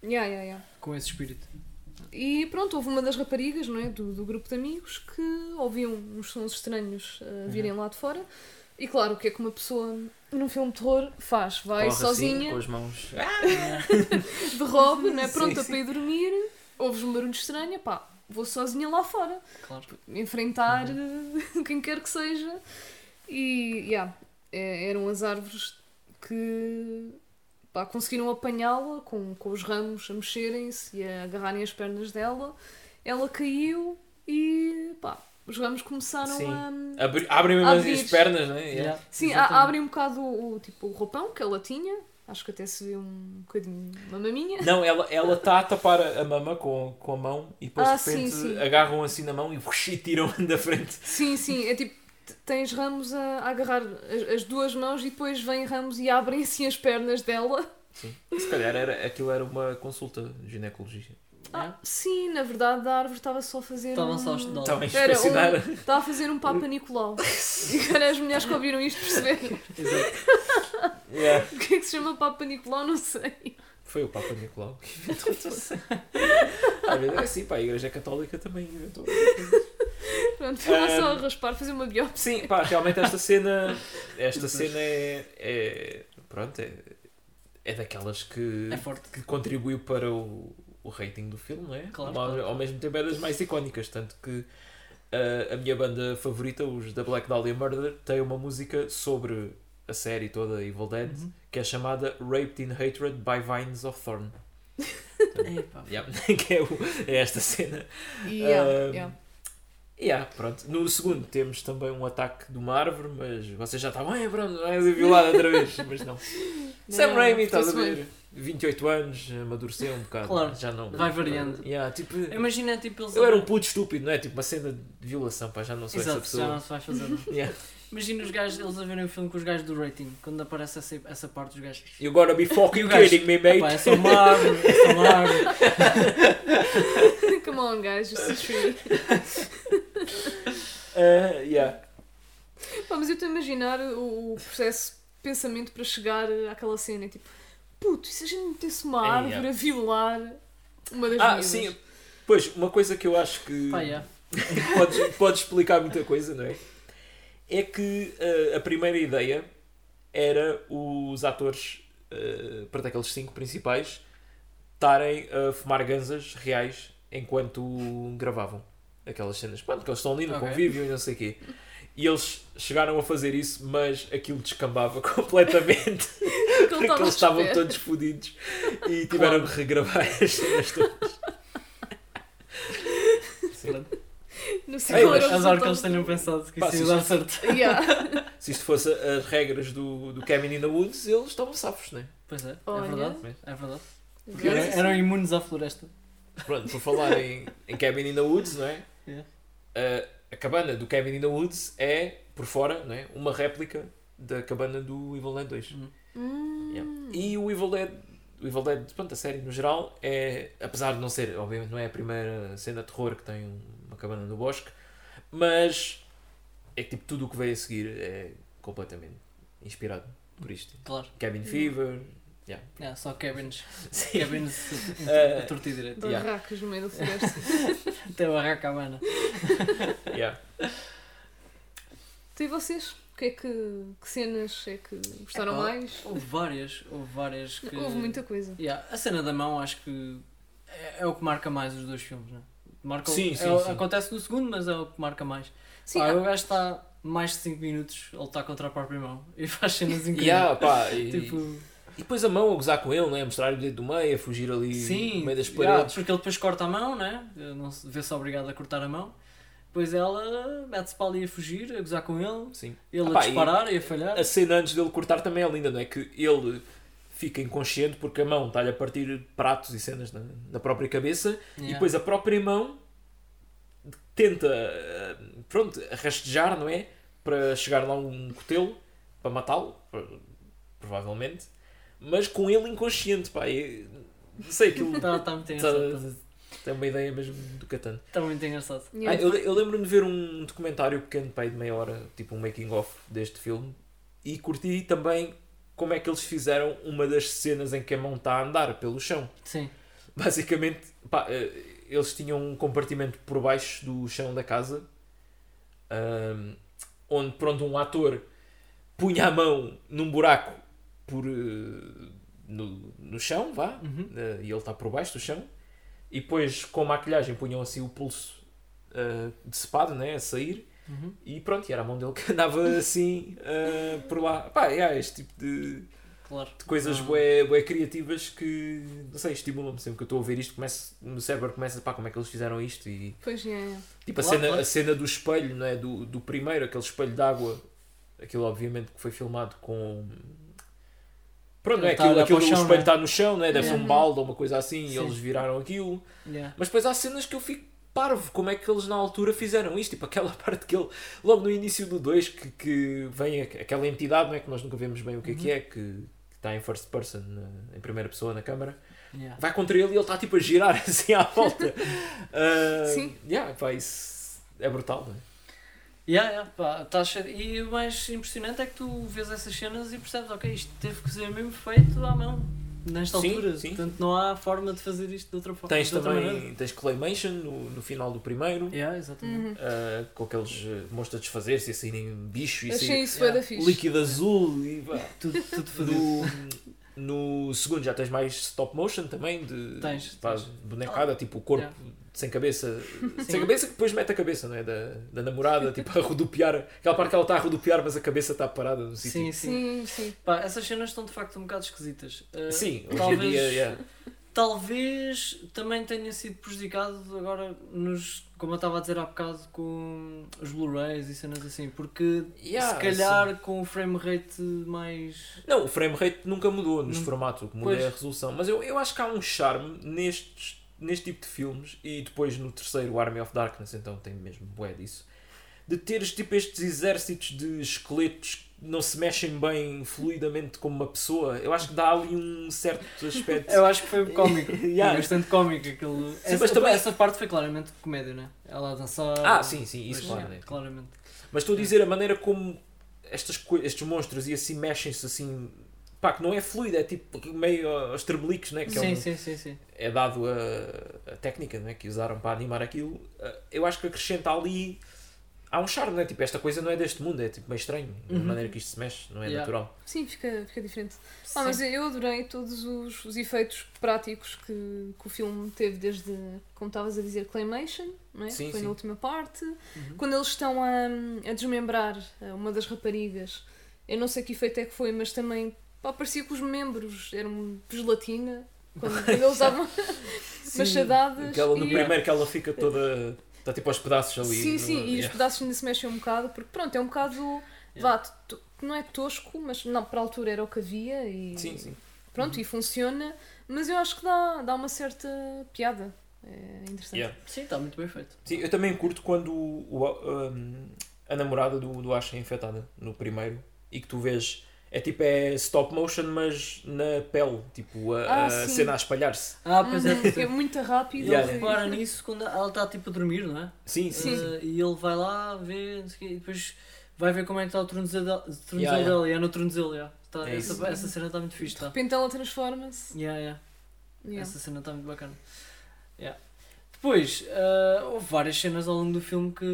Yeah, yeah, yeah. com esse espírito. E pronto, houve uma das raparigas não é, do, do grupo de amigos que ouviam uns sons estranhos Uhum. a virem lá de fora. E claro, o que é que uma pessoa num filme de terror faz? Vai Corre assim, sozinha, com as mãos. de robe, não é? Sim, pronta sim. para ir dormir, ouves um barulho estranho, pá, vou sozinha lá fora, Claro. enfrentar Uhum. eh, quem quer que seja. E, yeah, é- eram as árvores que pá, conseguiram apanhá-la com, com os ramos a mexerem-se e a agarrarem as pernas dela. Ela caiu e pá, os ramos começaram Sim. a. Abri- Abrem mesmo as pernas, não é? Yeah. Sim, exatamente. abrem um bocado o, o, tipo, o roupão que ela tinha. Acho que até se vê um bocadinho uma maminha. Não, ela ela está a tapar a mama com, com a mão e depois Ah, de repente sim, sim. agarram assim na mão e, e tiram da frente. Sim, sim, é tipo, tens ramos a, a agarrar as, as duas mãos e depois vêm ramos e abrem assim as pernas dela. Sim. Se calhar era, aquilo era uma consulta de ginecologia. Ah, sim, na verdade a árvore estava só a fazer. Estava um... só a estudar. Estava a inspecionar. um- Estava a fazer um Papa Nicolau. E agora as mulheres que ouviram isto perceberam. Exato. Yeah. O que é que se chama Papa Nicolau? Não sei. Foi o Papa Nicolau que inventou tudo. Às vezes é assim, pá, a Igreja Católica também inventou. Pronto, foi lá só a raspar, fazer uma biópsia. Sim, pá, realmente esta cena. Esta cena é. é pronto, é, é daquelas que, É forte. que contribuiu para o, o rating do filme, não é? Claro, Ao, claro. ao mesmo tempo é das mais icónicas, tanto que ah, a minha banda favorita, os da Black Dahlia Murder, tem uma música sobre a série toda Evil Dead Uhum. que é chamada Raped in Hatred by Vines of Thorn. Epá. Yeah, que é, o- é esta cena. Yeah, Ahm, yeah. Yeah, pronto. No segundo temos também um ataque de uma árvore, mas vocês já estavam, é pronto, ser violada outra vez. Mas não. Sam Não, Raimi, estás a ver? 28 anos, amadureceu um bocado. Claro, já não. vai variando. Yeah, tipo, Imagina, tipo, eles. eu era um puto estúpido, não é? Tipo uma cena de violação, pá, já não sou Exato, essa já pessoa. não se vai fazer. não. Yeah. Imagina os gajos, eles a verem o filme com os gajos do rating. Quando aparece essa, essa parte dos gajos. You gotta be fucking gajo, kidding me, mate. Pá, é só uma árvore, é só uma árvore. Come on, guys, just a tree. Uh, yeah. Pá, mas eu estou a imaginar o, o processo de pensamento para chegar àquela cena. Tipo, puto, e se a gente metesse uma É, árvore yeah. a violar uma das Ah, miúdas? sim. Pois, uma coisa que eu acho que. Pá, yeah. pode, pode explicar muita coisa, não é? É que uh, a primeira ideia era os atores, uh, para daqueles cinco principais, estarem a fumar ganzas reais enquanto gravavam aquelas cenas. Pronto, que eles estão ali no Ok. convívio e não sei o quê. E eles chegaram a fazer isso, mas aquilo descambava completamente Porque eles estavam todos fodidos e tiveram que regravar as cenas todas. Sim. Não sei Ei, mas Adoro que eles tenham pensado que Pá, isso ia dar certo. Yeah. Se isto fosse as regras do, do Cabin in the Woods, eles estavam safos, não é? Pois é, é verdade. É verdade. Porque Eram, eram imunes à floresta. Pronto, por falar em, em Cabin in the Woods, não é? Yeah. A, a cabana do Cabin in the Woods é, por fora, não é? uma réplica da cabana do Evil Dead 2. Hum. Yeah. E o Evil Dead, o Evil Dead, pronto, a série no geral, é, apesar de não ser, obviamente não é a primeira cena de terror que tem uma cabana no bosque, mas é que tipo, tudo o que veio a seguir é completamente inspirado por isto. Claro. Cabin Fever, yeah. Só cabins. Sim. Cabins a torto e direito. Barracas no meio da floresta. Até barraca a cabana. Yeah. Então, e vocês? Que, é que, que cenas é que gostaram Epá, mais? Houve várias, houve várias que. Houve muita coisa. Yeah, a cena da mão acho que é, é o que marca mais os dois filmes, não é? Marca o- Sim, é sim, sim. Acontece no segundo, mas é o que marca mais. Sim, Pá, ah, o gajo está mais de 5 minutos a lutar contra a própria mão e faz cenas incríveis. Yeah, pá, e, Tipo, e depois a mão a gozar com ele, né? mostrar-lhe o dedo do meio, a fugir ali sim, no meio das yeah, paredes. porque ele depois corta a mão, né? Não se vê-se obrigado a cortar a mão. Depois ela mete-se para ali a fugir, a gozar com ele, Sim. ele Ah, pá, a disparar e, a falhar. A cena antes dele cortar também é linda, não é? Que ele fica inconsciente porque a mão está-lhe a partir pratos e cenas na, na própria cabeça e Yeah. depois a própria mão tenta, pronto, rastejar, não é? Para chegar lá um cotelo, para matá-lo, pro- provavelmente, mas com ele inconsciente, pá. e- não sei, aquilo Está tá muito tá- engraçado. tem uma ideia mesmo do Catan. Está muito engraçado. Ah, eu, eu lembro-me de ver um documentário pequeno, pai, de meia hora, tipo um making-of deste filme, e curti também como é que eles fizeram uma das cenas em que a mão está a andar pelo chão. Sim. Basicamente, pá, eh, eles tinham um compartimento por baixo do chão da casa, ahm, onde, pronto, um ator punha a mão num buraco por, eh, no, no chão, vá, Uhum. eh, e ele está por baixo do chão, e depois com maquilhagem punham assim o pulso eh, decepado, né, a sair, Uhum. e pronto, e era a mão dele que andava assim eh, por lá. Pá, yeah, este tipo de, Claro. de coisas bué, bué criativas que, não sei, estimulam-me sempre que eu estou a ver isto, começo, o meu cérebro começa, pá, como é que eles fizeram isto, e Pois é. é. tipo a, Claro, cena, claro. a cena do espelho, não é, do, do primeiro, aquele espelho de água, aquilo obviamente que foi filmado com... Pronto, não é? Tá aquilo, aquilo o chão, espelho é? está no chão, não é? deve ser um Uhum. balde ou uma coisa assim, e Sim. eles viraram aquilo. Yeah. Mas depois há cenas que eu fico parvo, como é que eles na altura fizeram isto? Tipo, aquela parte que ele, logo no início do 2, que, que vem aquela entidade, não é? Que nós nunca vemos bem o que é que é, que está em first person, na- em primeira pessoa na câmara, Yeah. vai contra ele e ele está tipo a girar assim à volta. Ah, Sim. Yeah, pá, isso é brutal, não é? Yeah, yeah, pá, tá cheio- E o mais impressionante é que tu vês essas cenas e percebes, ok, isto teve que ser mesmo feito à mão, nesta Sim, altura. sim. Portanto, não há forma de fazer isto de outra forma. Tens outra maneira. também tens Claymation no, no final do primeiro, Yeah, exatamente. Uhum. ah, com aqueles uh, monstros a desfazer-se e a saírem bicho e Achei sair isso yeah. yeah. da fixe. líquido azul e pá. Tudo, tudo fodido. No, segundo já tens mais stop motion também, de Tens, pá, tens. bonecada, tipo o corpo Yeah. sem cabeça, Sim. sem cabeça que depois mete a cabeça, não é? Da, da namorada, tipo a rodopiar, aquela parte que ela está a rodopiar, mas a cabeça está parada no sítio. Sim, sim. Sim, sim. Pá, essas cenas estão de facto um bocado esquisitas. Uh, Sim, hoje talvez, em dia, yeah. Talvez também tenha sido prejudicado agora nos, como eu estava a dizer há bocado, com os Blu-rays e cenas assim, porque Yeah, se calhar com o frame rate mais. Não, o frame rate nunca mudou nos Não- formatos, o que muda Pois. é a resolução. Mas eu, eu acho que há um charme nestes, neste tipo de filmes e depois no terceiro, Army of Darkness, então tem mesmo bué disso, de teres tipo estes exércitos de esqueletos que não se mexem bem fluidamente como uma pessoa. Eu acho que dá ali um certo aspecto. Eu acho que foi cómico. Yeah. Foi bastante cómico aquilo. essa, mas também- essa parte foi claramente comédia, né? Ela a dançar. Ah, sim, sim, isso Mas, né? Claramente. Mas estou a dizer a maneira como estas, estes monstros e assim mexem-se assim. Pá, que não é fluido, é tipo meio aos trebliques, né? Que é Sim, um- sim, sim, sim. é dado a, a técnica né, que usaram para animar aquilo, eh, eu acho que acrescenta ali. Há um charme, né? Tipo, esta coisa não é deste mundo, é tipo meio estranho. A Uhum. maneira que isto se mexe, não é Yeah. natural. Sim, fica, fica diferente. Sim. Ah, mas eu adorei todos os, os efeitos práticos que, que o filme teve, desde, como estavas a dizer, Claymation, não é? Sim, foi sim. na última parte. Uhum. Quando eles estão a, a desmembrar eh, uma das raparigas, eu não sei que efeito é que foi, mas também pá, parecia que os membros eram gelatina. Quando, quando eles usavam machadadas. Aquela no e- primeiro que ela fica toda. Está tipo aos pedaços ali. Sim, no- sim, e os yeah. pedaços ainda se mexem um bocado, porque pronto, é um bocado. Vá, to- não é tosco, mas não, para a altura era o que havia e Sim, sim. pronto, e funciona, mas eu acho que dá, dá uma certa piada. É interessante. Yeah. Sim, está muito bem feito. Sim, eu também curto quando o, o- um, a namorada do, do Ash é infectada no primeiro e que tu vês. É tipo é stop motion, mas na pele, tipo a, Ah, a cena a espalhar-se. Ah, pois é. Uhum, é muito rápido. Ele Yeah, e- repara nisso quando ela está tipo a dormir, não é? Sim, sim. Sim. Eh, e ele vai lá ver não sei o quê, e depois vai ver como é que está o tornozelo dela, Yeah, e é no tornozelo. Yeah. Tá, É essa, isso. essa cena está muito fixe. De Tá. repente ela transforma-se. Yeah, yeah. Yeah. Essa cena está muito bacana. Yeah. Depois, eh, houve várias cenas ao longo do filme que,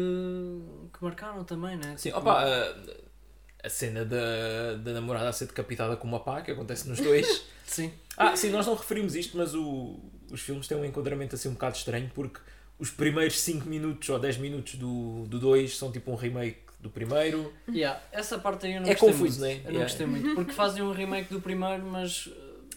que marcaram também, né? Sim, Tipo, opa, a, a cena da, da namorada a ser decapitada com uma pá, que acontece nos dois. Sim. ah, sim, nós não referimos isto, mas o, os filmes têm um enquadramento assim um bocado estranho, porque os primeiros 5 minutos ou 10 minutos do 2 são tipo um remake do primeiro. Yeah. Essa parte aí eu não É gostei confuso, muito. né? Eu não Yeah. gostei muito. Porque fazem um remake do primeiro, mas eh,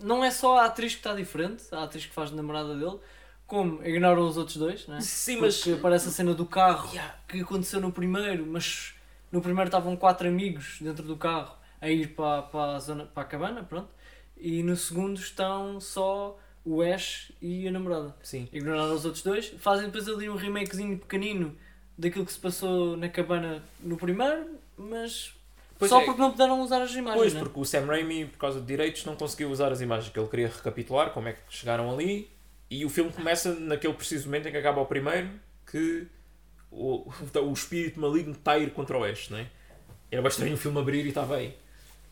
não é só a atriz que está diferente, a atriz que faz de namorada dele, como ignoram os outros dois, né? Sim, mas. Porque aparece a cena do carro Yeah. que aconteceu no primeiro, mas no primeiro estavam quatro amigos dentro do carro a ir para, para, a, zona, para a cabana, pronto. E no segundo estão só o Ash e a namorada. Sim. Ignoraram os outros dois, fazem depois ali um remakezinho pequenino daquilo que se passou na cabana no primeiro, mas Pois só é. porque não puderam usar as imagens. Pois, né? porque o Sam Raimi, por causa de direitos, não conseguiu usar as imagens que ele queria recapitular, como é que chegaram ali, e o filme começa naquele preciso momento em que acaba o primeiro, que o, o espírito maligno está a ir contra o Ash, não é? Era bem estranho o filme abrir e estava aí.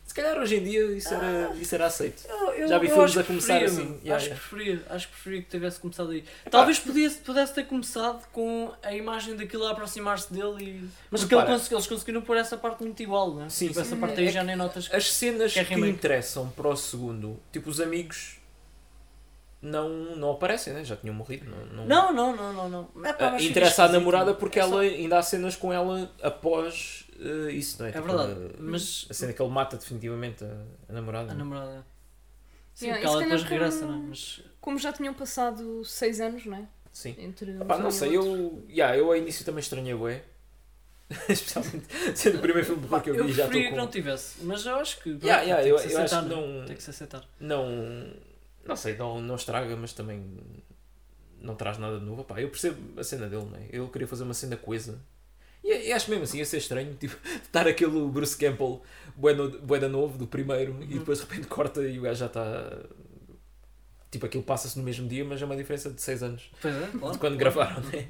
Se calhar hoje em dia isso era, isso era aceito. Eu- eu- Já vi filmes a começar preferia, assim. Yeah, acho, yeah. Que preferia, acho que preferia que tivesse começado aí. Talvez pudesse, pudesse ter começado com a imagem daquilo a aproximar-se dele e. Mas porque ele consegui- eles conseguiram pôr essa parte muito igual, né? Sim, tipo, sim. essa parte aí É já nem notas. As cenas Que é que interessam para o segundo, tipo os amigos, não, não aparecem, né? já tinham morrido. Não, Não, não, não, não. não. É, pá, Ah, interessa à esquisito. namorada porque É só- ela ainda há cenas com ela após eh, isso, não é? É Tipo, verdade, a- mas A cena que ele mata definitivamente a, a namorada. a namorada. Sim, Yeah, porque ela depois regressa, como- né? Mas. Como já tinham passado seis anos, não é? Sim. Entre Epá, não sei, eu, yeah, eu ao início também estranhei o Especialmente sendo o primeiro filme que eu eu vi já estou preferia com... que não tivesse, mas eu acho que. Yeah, yeah, tem eu, que se eu acho que né? não, Tem que se aceitar. não... Não sei, não, não estraga, mas também não traz nada de novo. Epá, eu percebo a cena dele, não é? Ele queria fazer uma cena coesa. E, e acho mesmo assim, ia ser estranho, tipo, estar aquele Bruce Campbell bué, no, bué da novo, do primeiro, e Uhum. depois de repente corta e o gajo já está. Tipo, aquilo passa-se no mesmo dia, mas é uma diferença de 6 anos Pois é, claro. de quando gravaram, né?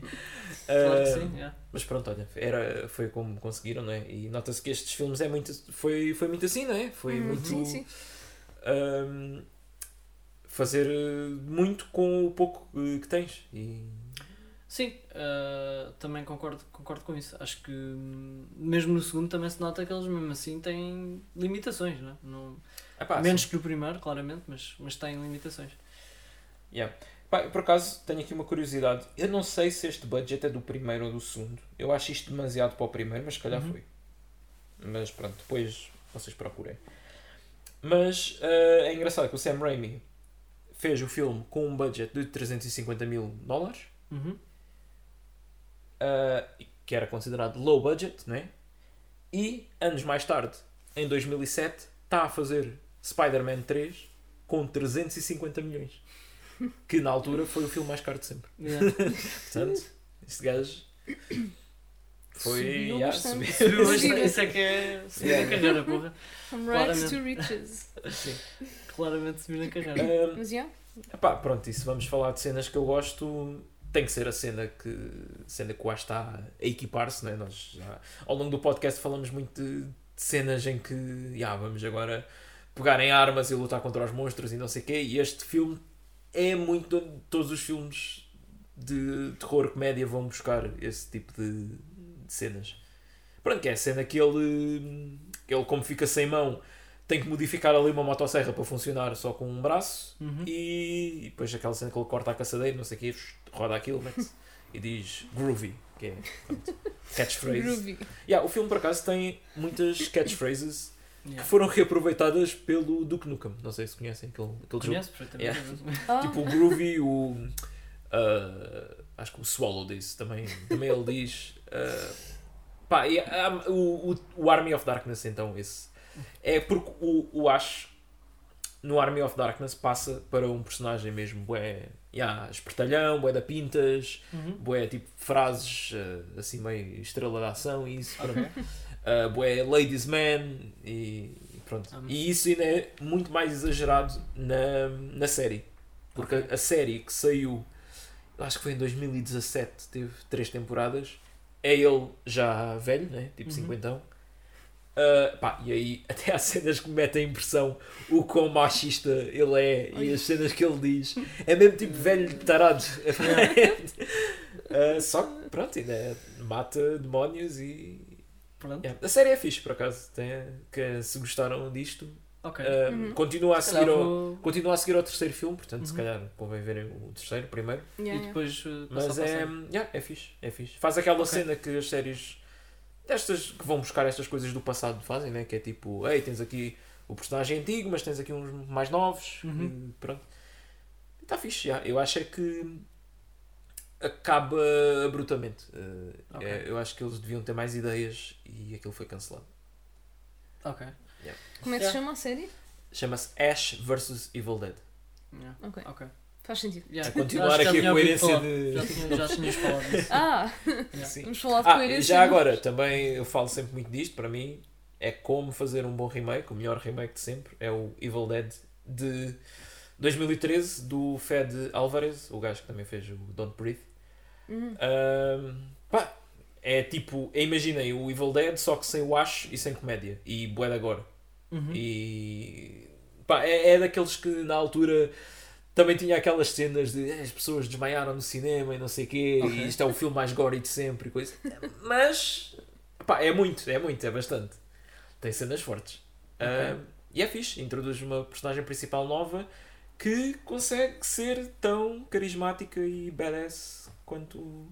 Claro que Ah, sim, yeah. Mas pronto, olha, era, foi como conseguiram, não é? E nota-se que estes filmes é muito, foi, foi muito assim, não é? Foi Hum, muito. Sim, sim. ahm, fazer eh, muito com o pouco que tens. E, Sim, ah, também concordo, concordo com isso. Acho que hum, mesmo no segundo também se nota que eles mesmo assim têm limitações, não é? Não, Epá, menos sim. que o primeiro, claramente, mas, mas têm limitações. Yeah. Pá, por acaso, tenho aqui uma curiosidade. Eu não sei se este budget é do primeiro ou do segundo. Eu acho isto demasiado para o primeiro, mas se calhar Uhum. foi. Mas pronto, depois vocês procurem. Mas eh, é engraçado que o Sam Raimi fez o filme com um budget de 350 mil dólares, Uhum. eh, que era considerado low budget, não é? E anos mais tarde, em 2007, está a fazer Spider-Man 3 com 350 milhões. Que na altura foi o filme mais caro de sempre. Yeah. Portanto, este gajo foi. Subiu yeah, bastante. subiu. Subiu, isso é que é subir Yeah. na carreira, porra. From rags to Claramente. riches. Sim. Claramente subir na carreira. Ahm, Mas, yeah. epá, pronto, e se vamos falar de cenas que eu gosto, tem que ser a cena que, cena que o Ash está a equipar-se, não é? Nós já, ao longo do podcast falamos muito de, de cenas em que yeah, vamos agora pegar em armas e lutar contra os monstros e não sei o quê, e este filme é muito. Todos os filmes de terror, comédia vão buscar esse tipo de, de cenas. Pronto, que é a cena que ele, que ele, como fica sem mão, tem que modificar ali uma motosserra para funcionar só com um braço Uhum. e, e depois aquela cena que ele corta a caçadeira, não sei o quê, roda aquilo mete e diz groovy, que é pronto, catchphrase. Groovy. Yeah, o filme por acaso tem muitas catchphrases que Yeah. foram reaproveitadas pelo Duke Nukem. Não sei se conhecem aquele, aquele jogo. Conheço perfeitamente. Ah, Tipo o Groovy, o. ah, acho que o Swallow disse também. Também ele diz. ah, pá, e, ah, o, o, Army of Darkness, então, esse. É porque o, o Ash no Army of Darkness passa para um personagem mesmo, bué, yeah, espertalhão, bué da pintas, Uhum. bué tipo frases ah, assim meio estrela da ação e isso, pronto. Ok. Uh, bué ladies man e e pronto. Ah, E isso ainda é muito mais exagerado na, na série. Porque Ok. a, a série que saiu, acho que foi em 2017, teve três temporadas, é ele já velho, né? tipo Uhum. cinquentão. Uh, pá, e aí até há cenas que me metem a impressão o quão machista ele é e as cenas que ele diz. É mesmo tipo velho tarado. Uh, só que pronto, ainda mata demónios e. Pronto. Yeah. A série é fixe, por acaso. Tem, que se gostaram disto, Ok. uh, Uhum. continua, a Se seguir calhar ao, vou- continua a seguir ao terceiro filme, portanto, se Uhum. calhar convém verem o terceiro primeiro. yeah, E yeah. depois uh, Mas é, yeah, é fixe, é fixe. Faz aquela Ok. cena que as séries destas que vão buscar estas coisas do passado fazem, né? Que é tipo, ei, tens aqui o personagem antigo, mas tens aqui uns mais novos. Uhum. e pronto. Está fixe, já. Eu acho é que acaba abruptamente. Uh, Ok. é- eu acho que eles deviam ter mais ideias e aquilo foi cancelado. Ok. Como é que se chama a série? Chama-se Ash vs Evil Dead. Yeah. Ok. Ok. Faz sentido. Yeah. A continuar aqui a coerência de. Já, tinha, já tinhas falado disso. Ah, Yeah. Sim. vamos falar de Ah, coerência. já agora, também eu falo sempre muito disto, para mim é como fazer um bom remake, o melhor remake de sempre, é o Evil Dead de 2013 do Fed Alvarez, o gajo que também fez o Don't Breathe. Uhum. Ahm, pá, é tipo, imaginem o Evil Dead só que sem o Ash e sem comédia e bué agora. Uhum. E pá, é, é daqueles que na altura também tinha aquelas cenas de "Eh, as pessoas desmaiaram no cinema e não sei o quê, Ok. e isto é o filme mais gory de sempre e coisa. Mas pá, é muito, é muito, é bastante. Tem cenas fortes. Ok. Ah, e é fixe, introduz uma personagem principal nova que consegue ser tão carismática e badass quanto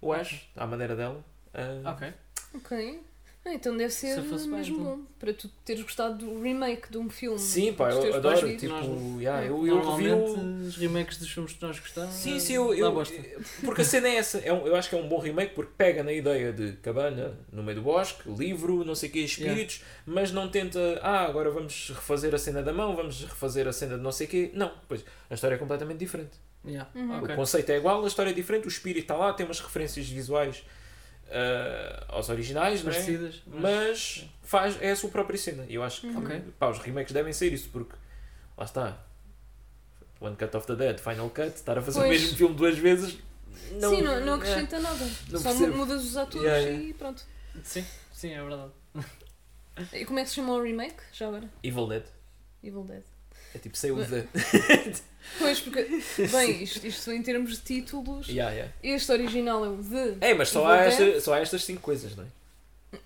o Ash, à maneira dela. Ah, Ok. Ok. Ah, então deve ser Se mesmo então. bom. Para tu teres gostado do remake de um filme. Sim, pá, eu adoro. Tipo, Nós- yeah, eu, eu revi o- os remakes dos filmes que nós gostamos. Sim, sim, eu, eu- bosta. porque a cena é essa. É um- eu acho que é um bom remake porque pega na ideia de cabana no meio do bosque, livro, não sei o que, espíritos, mas não tenta, ah, agora vamos refazer a cena da mão, vamos refazer a cena de não sei o quê. Não, pois a história é completamente diferente. Yeah. Uhum. O conceito é igual, a história é diferente, o espírito está lá, tem umas referências visuais ah, aos originais, não é? Parecidas. mas faz, é a sua própria cena. E eu acho que Uhum. Ok. pá, os remakes devem ser isso, porque lá está. One Cut of the Dead, Final Cut, estar a fazer Pois. o mesmo filme duas vezes. Não, Sim, não, não é. acrescenta nada. não Só percebo. mudas os atores Yeah, yeah. e pronto. Sim, sim, é verdade. E como é que se chama o remake? Já agora? Evil Dead. Evil Dead. É tipo, sei o Mas- The. Pois, porque, bem, isto, isto em termos de títulos, Yeah, yeah. este original é o The. É, mas só Evil há, Dead. esta, só há estas cinco coisas, não é?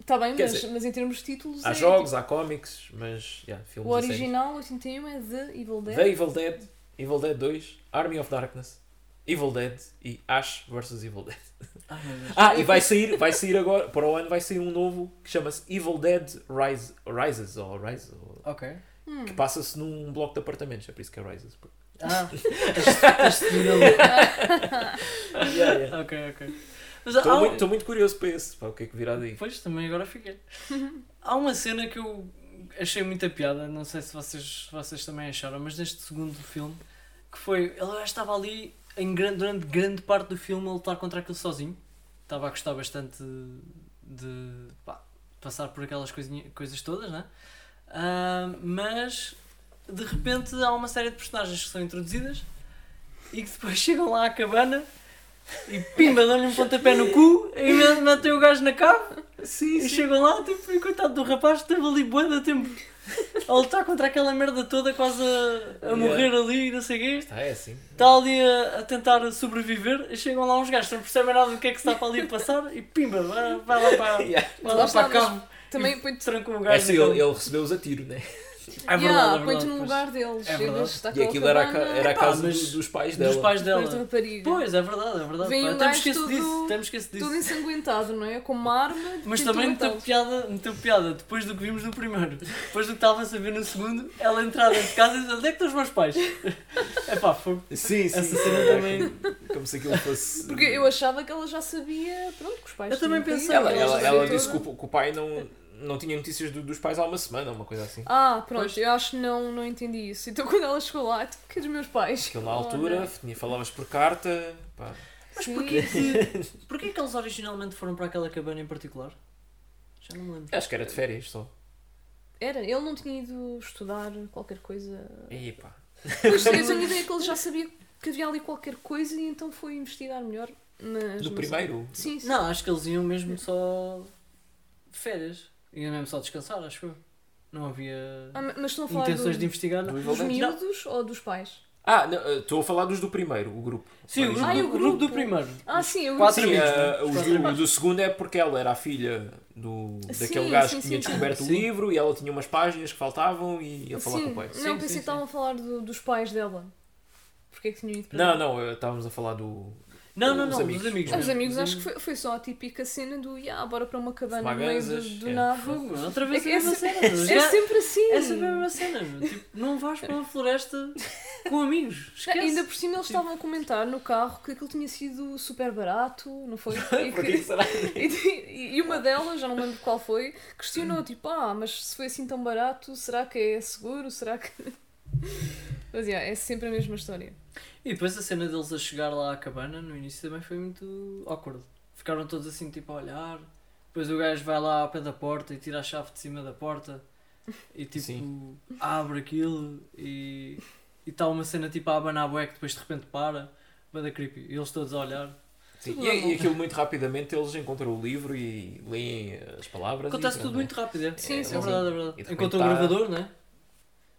Está bem, Quer mas, dizer, mas em termos de títulos. Há é, jogos, há cómics, mas yeah, tipo, filmes o original, 81, é The Evil Dead. The Evil Dead, Evil Dead 2, Army of Darkness, Evil Dead e Ash vs Evil Dead. Ai, Deus. Ah, e vai sair, vai sair agora, para o ano vai sair um novo que chama-se Evil Dead Rise, Rises, ou Rise, ou- Ok. Hum. que passa-se num bloco de apartamentos, é por isso que é Rises. Ah, este- este vídeo ali. Yeah, yeah. Ok, ok. Estou um- muito, muito curioso para esse, para o que é que virá daí. Pois, também agora fiquei. Há uma cena que eu achei muita piada, não sei se vocês, vocês também acharam, mas neste segundo filme, que foi, ele já estava ali em grande, durante grande parte do filme a lutar contra aquilo sozinho. Estava a gostar bastante de pá, passar por aquelas coisinha, coisas todas, né? Mas de repente há uma série de personagens que são introduzidas e que depois chegam lá à cabana e pimba, dão-lhe um pontapé no cu e metem o gajo na cave Sim, e chegam lá, tipo, e coitado do rapaz esteve ali bué de tempo a lutar contra aquela merda toda, quase a, a morrer ali e não sei o quê. Ah, é assim. Está ali a, a tentar sobreviver e chegam lá uns gajos que não percebem nada do que é que se está para ali a passar e pimba, vai, vai lá para, Yeah. vai lá para a está, cave Também põe-te trancam o É gajo. assim, ele, ele recebeu-os a tiro, né? É verdade, yeah, é põe-te no lugar deles. É verdade. E aquilo era a, ca- era a Epá, casa mas do- dos pais Dos dela. pais depois dela. da rapariga. Pois, é verdade, é verdade. Vem pá, um temos gajo que esquecer todo- disso. Que esquecer Todo disso. ensanguentado, não é? Com uma arma. Mas também meteu matá-los. piada, meteu piada depois do que vimos no primeiro. Depois do que estava a saber no segundo, ela entrar dentro de casa e dizer: onde é que estão os meus pais? É pá, foi. Sim, sim. Essa cena também. Como se aquilo fosse. Porque eu achava que ela já sabia, pronto, que os pais Eu também tinham pensei, caído, Ela, Ela ela, já ela sabia disse que o, que o pai não, não tinha notícias do- dos pais há uma semana, uma coisa assim. Ah, pronto, Pois. eu acho que não, não entendi isso. Então quando ela chegou lá, tipo, que dos meus pais? Aquilo na Oh, altura, tinha, falavas por carta. Pá. Mas Sim. porquê que, porquê que eles originalmente foram para aquela cabana em particular? Já não me lembro. Acho que era de férias só. Era, ele não tinha ido estudar qualquer coisa. E pá. Pois, eu tenho a ideia que ele já sabia que havia ali qualquer coisa e então foi investigar melhor. Mas, Do não primeiro? Sim, sim. Não, acho que eles iam mesmo só. de férias. Iam mesmo só descansar, acho eu. Não havia Ah, mas estão a falar intenções do- de investigar. Não. Evil dos miúdos ou dos pais? Ah, não, eh, estou a falar dos do primeiro, o grupo. Sim, o grupo, Ah, e do, o grupo do grupo. primeiro. Ah, sim, eu Quatro Sim, amigos, eh, né? os Quatro do, amigos. do segundo é porque ela era a filha do, Sim, daquele gajo sim, que tinha sim. descoberto o Sim. livro e ela tinha umas páginas que faltavam e ia falar sim, com o pai. Não, Sim, pensei sim, que estavam a falar do- dos pais dela. Porquê é que tinham ido para Não, lá? não, eh, estávamos a falar do. Não, não, Os não, amigos. dos amigos. Os mesmo. amigos acho que foi, foi só a típica cena do yeah, bora para uma cabana no meio do, do é. nada. Outra vez É a mesma é cena. É Já- sempre assim. É sempre a mesma cena. Tipo, não vais para uma floresta com amigos. Esquece. Ainda por cima eles estavam a comentar no carro que aquilo tinha sido super barato, não foi? E, que- e- e uma delas, já não lembro qual foi, questionou tipo, ah, mas se foi assim tão barato, será que é seguro? Será que. Mas yeah, é sempre a mesma história. E depois a cena deles a chegar lá à cabana no início também foi muito awkward. Ficaram todos assim tipo a olhar. Depois o gajo vai lá ao pé da porta e tira a chave de cima da porta e tipo Sim. abre aquilo e e está uma cena tipo a abanar a bué que depois de repente para. Bada creepy. E eles todos a olhar. Sim, E, e aquilo muito rapidamente eles encontram o livro e leem as palavras. Acontece e tudo muito rápido, é? Sim, é sim, verdade, é verdade. de repente Enquanto o tá- gravador, né?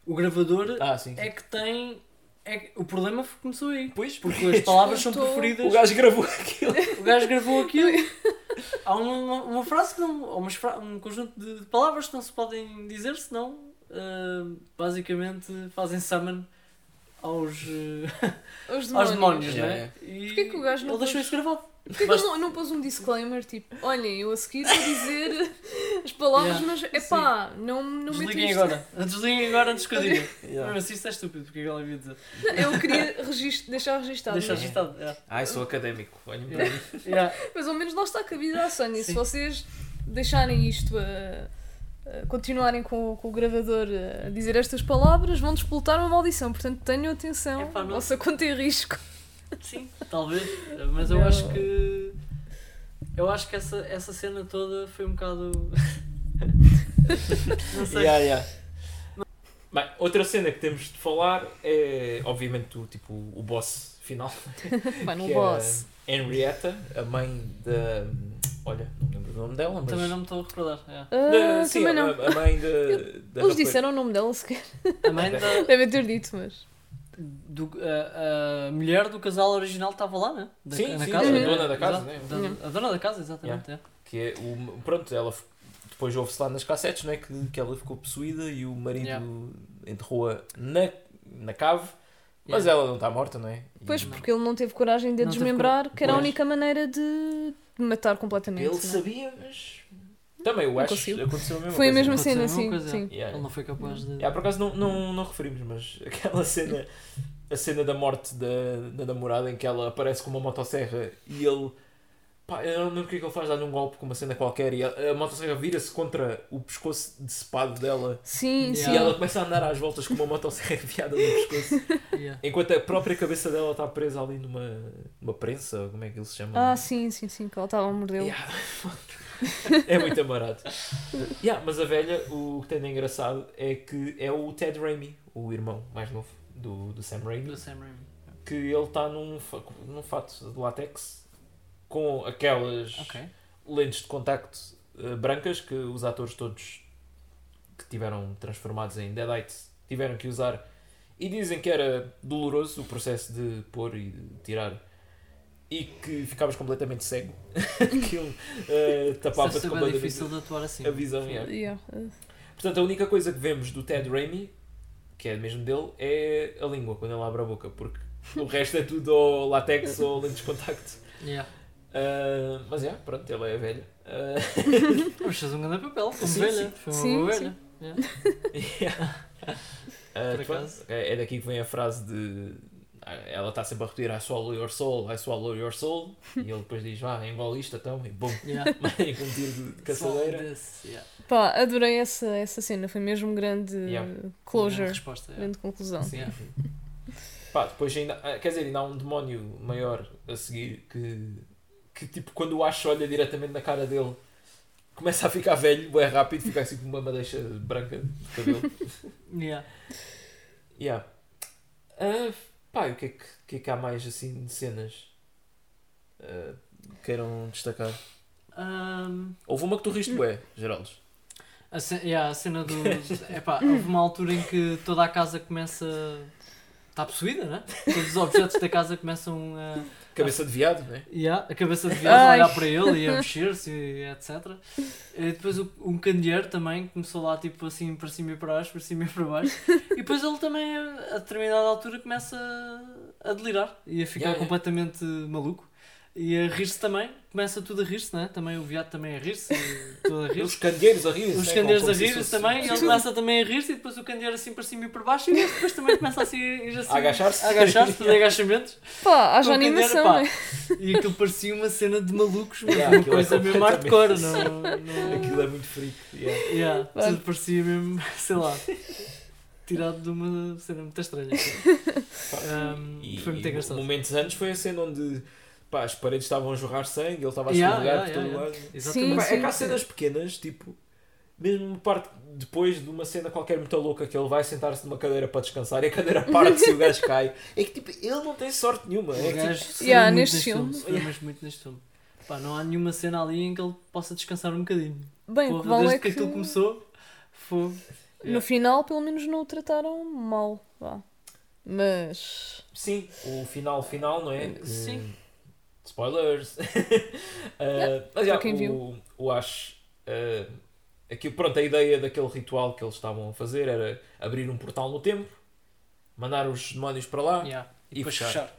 O gravador Ah, sim. é que tem. É que- o problema começou aí. Pois, Porque as palavras são preferidas. o gajo gravou aquilo. O gajo gravou aquilo. Há uma, uma, frase que não. Fra- um conjunto de palavras que não se podem dizer, senão ah, basicamente fazem summon aos, ah, Os demónios. aos demónios, Yeah, né? E Porquê que o gajo não ele deixou isso gravado. Porquê que ele não, não pôs um disclaimer tipo, olhem, eu a seguir vou dizer as palavras, Yeah, mas é pá, não, não meto Desliguem agora. Desliguem agora antes que eu diga. Yeah. Assim, isso é estúpido, porque é que ela havia dizer? Eu queria registro, deixar registado. Deixa mas- registado. yeah. Ai, sou académico. Olhem para Yeah. mim. Yeah. Mas ao menos lá está a cabida à Sónia. Se vocês deixarem isto a, a continuarem com, com o gravador a dizer estas palavras, vão despoltar uma maldição. Portanto, tenham atenção. Epá, não- Vossa conta em risco. Sim, talvez. Mas eu Não. acho que. Eu acho que essa, essa cena toda foi um bocado. não sei. Yeah, yeah. Bem, outra cena que temos de falar é, obviamente, o, tipo, o boss final. Vai no que boss. é a Henrietta, a mãe da. Olha, não lembro do nome dela, mas. Também não me estou a recordar. é. Da- sim, também a, não. a mãe da. Eles rapariga. disseram o nome dela sequer. A mãe da. Devem ter dito, mas. Do- a, a mulher do casal original estava lá, né? Da, Sim, na sim, casa. a dona da casa, né? Da- Uhum. a dona da casa, exatamente. é. Que é o. Pronto, ela. Depois ouve-se lá nas cassetes, não é? Que, que ela ficou possuída e o marido Yeah. enterrou-a na, na cave. Mas Yeah. ela não está morta, não é? E Pois, Não. porque ele não teve coragem de a desmembrar, que era a única maneira de matar completamente. Ele não é? sabia, mas. Também o Ash aconteceu a mesma Foi a mesma Aconteceu cena, sim, coisa, sim. Yeah. Ele não foi capaz de. Yeah, por acaso não, não, não referimos, mas aquela cena, a cena da morte da, da namorada em que ela aparece com uma motosserra e ele. Pá, eu não lembro o que é que ele faz, dá-lhe um golpe com uma cena qualquer e a, a motosserra vira-se contra o pescoço decepado dela Sim, Yeah. e sim. ela começa a andar às voltas com uma motosserra enfiada no pescoço Yeah. enquanto a própria cabeça dela está presa ali numa, numa prensa, como é que ele se chama? Ah, sim, sim, sim, que ela estava a mordê-lo. Yeah. é muito amarado. Yeah, mas a velha, o que tem de engraçado é que é o Ted Raimi, o irmão mais novo do, do Sam Raimi, Do Sam Raimi. que ele está num, num fato de látex com aquelas Ok. lentes de contacto eh, brancas que os atores todos que tiveram transformados em Deadites tiveram que usar e dizem que era doloroso o processo de pôr e de tirar e que ficavas completamente cego aquilo Deve tapava-te bem completamente difícil de atuar assim. a visão yeah. Yeah. portanto a única coisa que vemos do Ted Raimi que é mesmo dele é a língua quando ele abre a boca porque o resto é tudo ou látex ou lentes de contacto Yeah. Ah, mas é, pronto, ele é velho. Ah, Mas fez um grande papel, como Sim, velha. sim. Foi uma Sim, boa sim. velha. Yeah. Ah, pronto, acaso. é é daqui que vem a frase de. Ah, Ela está sempre a repetir I swallow your soul, I swallow your soul. E ele depois diz, vá, engole isto então, e bum, Yeah. com um tiro de de caçadeira. Yeah. Pá, adorei essa, essa cena, foi mesmo grande Yeah. Grande closure, resposta. yeah. grande conclusão. Sim. Yeah. Pá, depois ainda. ah, Quer dizer, ainda há um demónio maior a seguir que. Que tipo, quando o Ash olha diretamente na cara dele, começa a ficar velho, é rápido, fica assim com uma madeixa branca de cabelo. Yeah. Yeah. Ah, pá, e o que é que, que é que há mais assim de cenas ah, queiram destacar? Um, Houve uma que tu riste, bué, Geraldo. a, ce- yeah, a cena do. Epá, houve uma altura em que toda a casa começa. Está possuída, né? Todos os objetos da casa começam a. Cabeça de viado, né? Yeah, a cabeça de viado a olhar para ele e a mexer-se e etc. E depois o, um candeeiro também começou lá tipo assim para cima e para baixo, para cima e para baixo. E depois ele também a determinada altura começa a delirar e a ficar Yeah, yeah. completamente maluco. E a rir-se também, começa tudo a rir-se, né? Também o viado também a rir-se, e tudo a Os candeeiros a rir-se. Os né? candeeiros Como a se rir-se também, e ele começa também a rir-se, e depois o candeeiro assim para cima e para baixo, e depois também começa assim, a assim, agachar-se. a agachar-se, fazer agachamentos. Pá, haja animação, pá. né? E aquilo parecia uma cena de malucos, mas Yeah, uma aquilo é coisa mesmo completamente- hardcore, não, não... Aquilo é muito freak. Yeah. Yeah, Pá. tudo parecia mesmo, sei lá, tirado de uma cena muito estranha. Um, E, foi muito e engraçado. momentos antes foi a cena onde pá, as paredes estavam a jorrar sangue, ele estava a Yeah, escorregar yeah, por todo yeah, lado. Exatamente. Pá, Sim, é que há sim. cenas pequenas, tipo, mesmo uma parte depois de uma cena qualquer muito louca que ele vai sentar-se numa cadeira para descansar e a cadeira parte e o gajo cai. É que tipo, ele não tem sorte nenhuma. É O que, gajo tipo, Yeah, muito neste filme. filme. sofreu mesmo muito neste filme. Pá, não há nenhuma cena ali em que ele possa descansar um bocadinho. Bem, o que Porra, vale desde é que que aquilo começou, foi. no final pelo menos não o trataram mal. Vá. Mas. sim, o final final, não é? Que- Sim. Spoilers. Uh, mas já, quem o, viu. o Ash. Uh, aquilo, pronto, a ideia daquele ritual que eles estavam a fazer era abrir um portal no tempo, mandar os demónios para lá Yeah. E E depois fechar. fechar.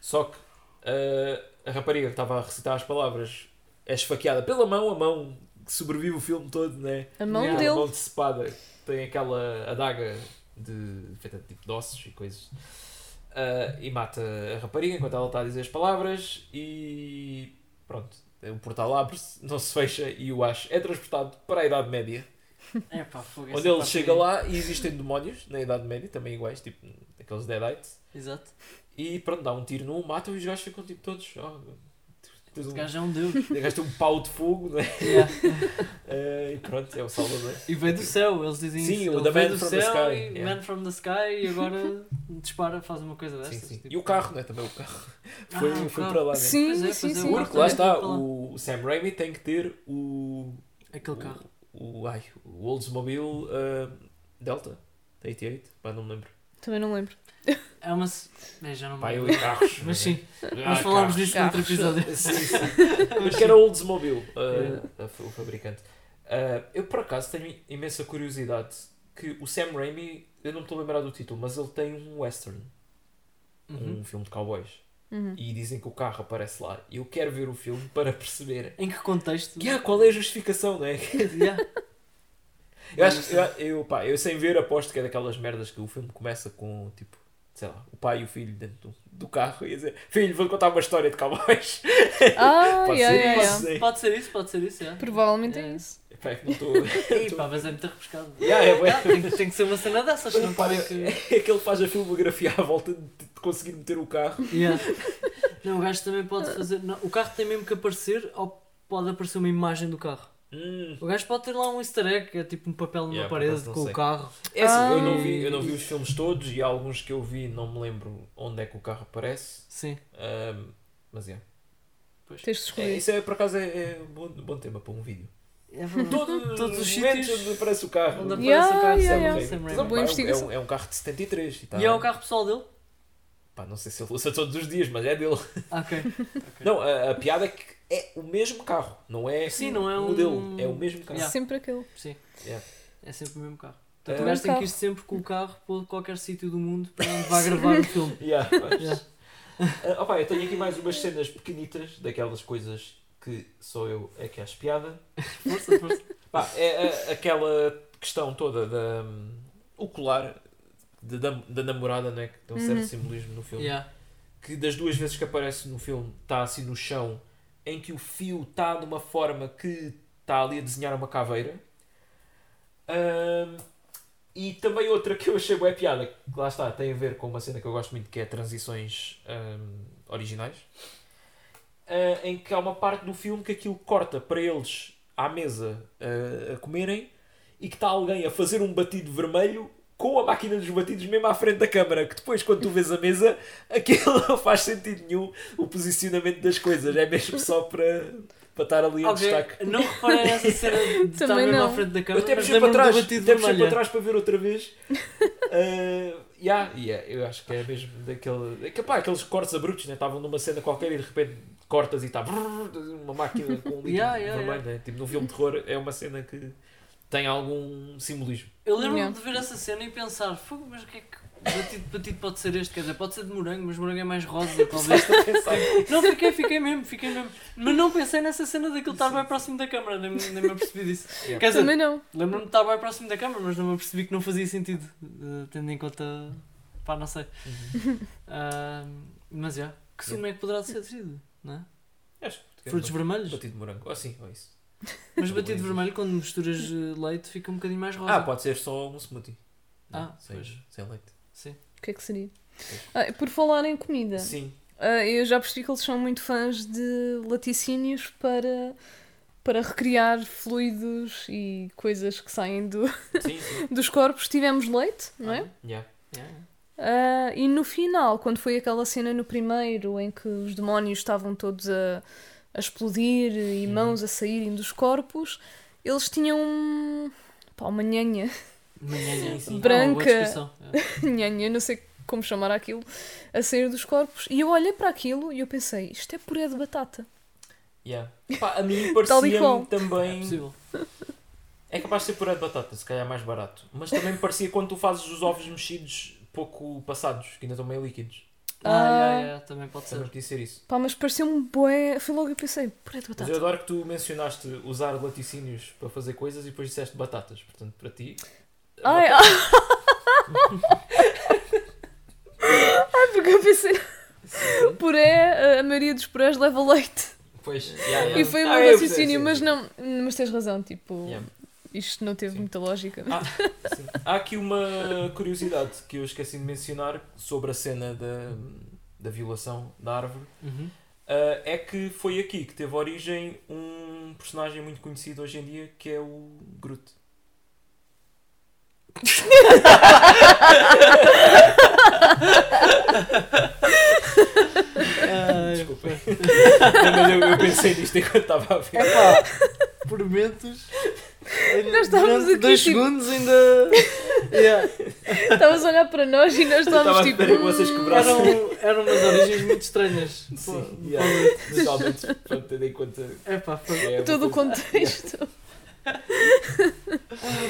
Só que uh, a rapariga que estava a recitar as palavras é esfaqueada pela mão, a mão que sobrevive o filme todo, né? A mão Yeah. A dele. mão decepada tem aquela adaga de, feita de tipo de ossos e coisas. Uh, e mata a rapariga enquanto ela está a dizer as palavras e pronto. O portal abre-se, não se fecha e o Ash é transportado para a Idade Média. É pá, fogo, onde ele parte chega lá e existem demónios na Idade Média, também iguais, tipo aqueles Deadites. Exato. E pronto, dá um tiro num, matam e os gajos ficam tipo todos. "Oh, Este um, gajo é um deus. o gajo tem um pau de fogo, não é? Yeah. Eh, e pronto, é o Salvador. E veio do céu, eles dizem Sim, isso. o Ele The Man do from the céu Sky, yeah. Man from the Sky e agora dispara, faz uma coisa Sim, destas. sim. tipo. E o carro, não é? Também o carro. Foi, Ah, o foi carro. para lá, né? Sim, Pois é, sim, é, sim. o Porque lá está, o Sam Raimi tem que ter o. Aquele o- carro. O, ai, o Oldsmobile eh, Delta. 88, pá, não me lembro. Também não lembro. É uma. se- É, já não me Pá, eu lembro. e carros. Mas sim, Ah, nós falámos disto no outro Carros. episódio. Sim, sim. Mas que era o Oldsmobile, uh, a o fabricante. Uh, eu por acaso tenho imensa curiosidade que o Sam Raimi, eu não me estou a lembrar do título, mas ele tem um western, Uhum. um filme de cowboys. Uhum. E dizem que o carro aparece lá. Eu quero ver o filme para perceber Em que contexto? yeah, qual é a justificação, não é? Yeah. Eu, acho, eu, eu, pá, eu sem ver aposto que é daquelas merdas que o filme começa com tipo, sei lá, o pai e o filho dentro do, do carro e a dizer Filho, vou-te contar uma história de cowboys. Ah, Pode yeah, ser yeah, isso. yeah. Sei. Pode ser isso, pode ser isso. Yeah. Provavelmente é Yeah. isso. Pá, é que não estou. Ei, pá, mas é muito arriscado. Yeah, é. Ah, tem, tem que ser uma cena dessas, não Pá, pode que. é que ele faz a filmografia à volta de, de conseguir meter o carro. Yeah. Não, o gajo também pode fazer. Não, o carro tem mesmo que aparecer ou pode aparecer uma imagem do carro. Hum. O gajo pode ter lá um easter egg, que é tipo um papel numa Yeah, por parede com sei. o carro. É assim, eu, não Ah. vi, eu não vi os filmes todos e há alguns que eu vi não me lembro onde é que o carro aparece. Sim. Ahm, mas é. Pois. Tens de É, escolher. Isso é por acaso é, é um bom, bom tema para um vídeo. É verdade. Todo, Todos os momentos sítios onde aparece o carro. onde aparece Yeah, o carro yeah, Sam yeah. Raimi. É um-. É um, um carro de 73 e, tá, E é o carro pessoal dele? Pá, não sei se ele usa todos os dias, mas é dele. Ah, ok. Não, a, a piada é que é o mesmo carro, não é Sim, não é o um- modelo, é o mesmo carro. Yeah. Sempre aquele. Sim. Yeah. É sempre o mesmo carro. É. Portanto, o gajo tem que ir sempre com o carro para qualquer sítio do mundo para onde vai gravar o filme. Yeah, mas- Yeah. Ah, opa, eu tenho aqui mais umas cenas pequenitas, daquelas coisas que só eu é que acho piada. Força, força. Pá, é a- aquela questão toda da. hum, o colar de- da, da namorada, né? Que tem um certo Uhum. simbolismo no filme. Yeah. Que das duas vezes que aparece no filme está assim no chão, em que o fio está de uma forma que está ali a desenhar uma caveira. Hum, e também outra que eu achei boa piada, que lá está, tem a ver com uma cena que eu gosto muito, que é transições hum, originais. Ah, em que há uma parte do filme que aquilo corta para eles à mesa ah, a comerem e que está alguém a fazer um batido vermelho com a máquina dos batidos mesmo à frente da câmara, que depois quando tu vês a mesa, aquilo não faz sentido nenhum o posicionamento das coisas, é mesmo só para, para estar ali em Ok, destaque. Não reparei nessa cena de estar mesmo não. à frente da Eu câmera, até puxei para trás, até puxei para trás para ver outra vez. Uh, yeah, yeah, eu acho que é mesmo daquele. É que, pá, aqueles cortes abruptos, né? estavam numa cena qualquer e de repente cortas e está uma máquina com um líquido Yeah, yeah, vermelho. Né? Tipo, num filme de terror é uma cena que tem algum simbolismo. Eu lembro-me Yeah. de ver essa cena e pensar, "Fogo, mas o que é que batido, batido pode ser este? Quer dizer, pode ser de morango, mas morango é mais rosa, talvez. Não, fiquei, fiquei mesmo, fiquei mesmo. Mas não pensei nessa cena daquilo estar bem próximo da câmara, nem, nem me apercebi disso. Yeah. Quer dizer, Também não. lembro-me de estar bem próximo da câmara, mas não me apercebi que não fazia sentido, eh, tendo em conta. pá, não sei. Uhum. Ah, mas já, que sumo é que poderá ser sido, não é? Acho que Frutos vermelhos? Batido de morango. Ou assim, ou isso. Mas batido vermelho, quando misturas eh, leite, fica um bocadinho mais rosa. Ah, pode ser só um smoothie. Ah, sem, pois. sem leite. Sim. O que é que seria? Ah, por falar em comida, Sim. ah, eu já percebi que eles são muito fãs de laticínios para, para recriar fluidos e coisas que saem do, Sim, sim. dos corpos. Tivemos leite, não é? Yeah. Yeah. Ah, e no final, quando foi aquela cena no primeiro em que os demónios estavam todos a, a explodir e mãos a saírem dos corpos, eles tinham um- pá, uma nhanha, Manhã, Sim, sim. Branca. Ah. É. nhanha, não sei como chamar aquilo, a sair dos corpos. E eu olhei para aquilo e eu pensei, isto é puré de batata. Yeah. Pá, a mim É também. possível. É capaz de ser puré de batata, se calhar é mais barato. Mas também me parecia quando tu fazes os ovos mexidos pouco passados, que ainda estão meio líquidos. Ah, Ah. yeah, yeah, também pode Também ser. podia ser isso. Pá, mas pareceu-me bué. Foi logo eu pensei, puré de Mas batata. eu adoro que tu mencionaste usar laticínios para fazer coisas e depois disseste batatas. Portanto, para ti. Ai, batata- Ai, porque eu pensei. Puré, a maioria dos purés leva leite. Pois, yeah, yeah. E foi o Ah, meu eu raciocínio, mas não. Mas tens razão, tipo. Yeah. Isto não teve Sim. muita lógica. Ah, sim. Há aqui uma curiosidade que eu esqueci de mencionar sobre a cena da, da violação da árvore. Uhum. ah, é que foi aqui que teve origem um personagem muito conhecido hoje em dia que é o Groot. Ai. Não, mas eu, eu pensei nisto enquanto estava a ver. Epá, por momentos. Nós estávamos aqui, dois tipo- segundos ainda. Yeah. Estavas a olhar para nós e nós estávamos a tipo. esperar que vocês quebrassem. Eram, eram umas origens muito estranhas. Sim, Pô, yeah. pronto, tendo em conta. Epá, foi. é Todo o contexto.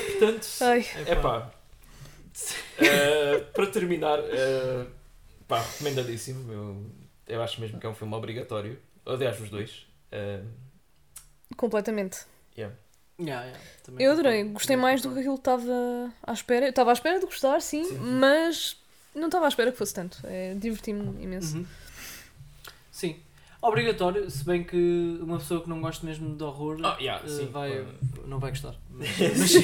Portanto, Ai, é pá. eh, para terminar, eh, pá, recomendadíssimo. Eu, eu acho mesmo que é um filme obrigatório. Aliás, os dois. Eh, completamente. yeah. Yeah, yeah, Eu adorei, gostei mais do que aquilo que estava à espera. Eu estava à espera de gostar, sim, Sim. mas não estava à espera que fosse tanto. É, Diverti-me imenso. Uhum. Sim. Obrigatório, se bem que uma pessoa que não gosta mesmo de horror Ah, yeah, eh, sim, vai, claro. não vai gostar. Mas, mas.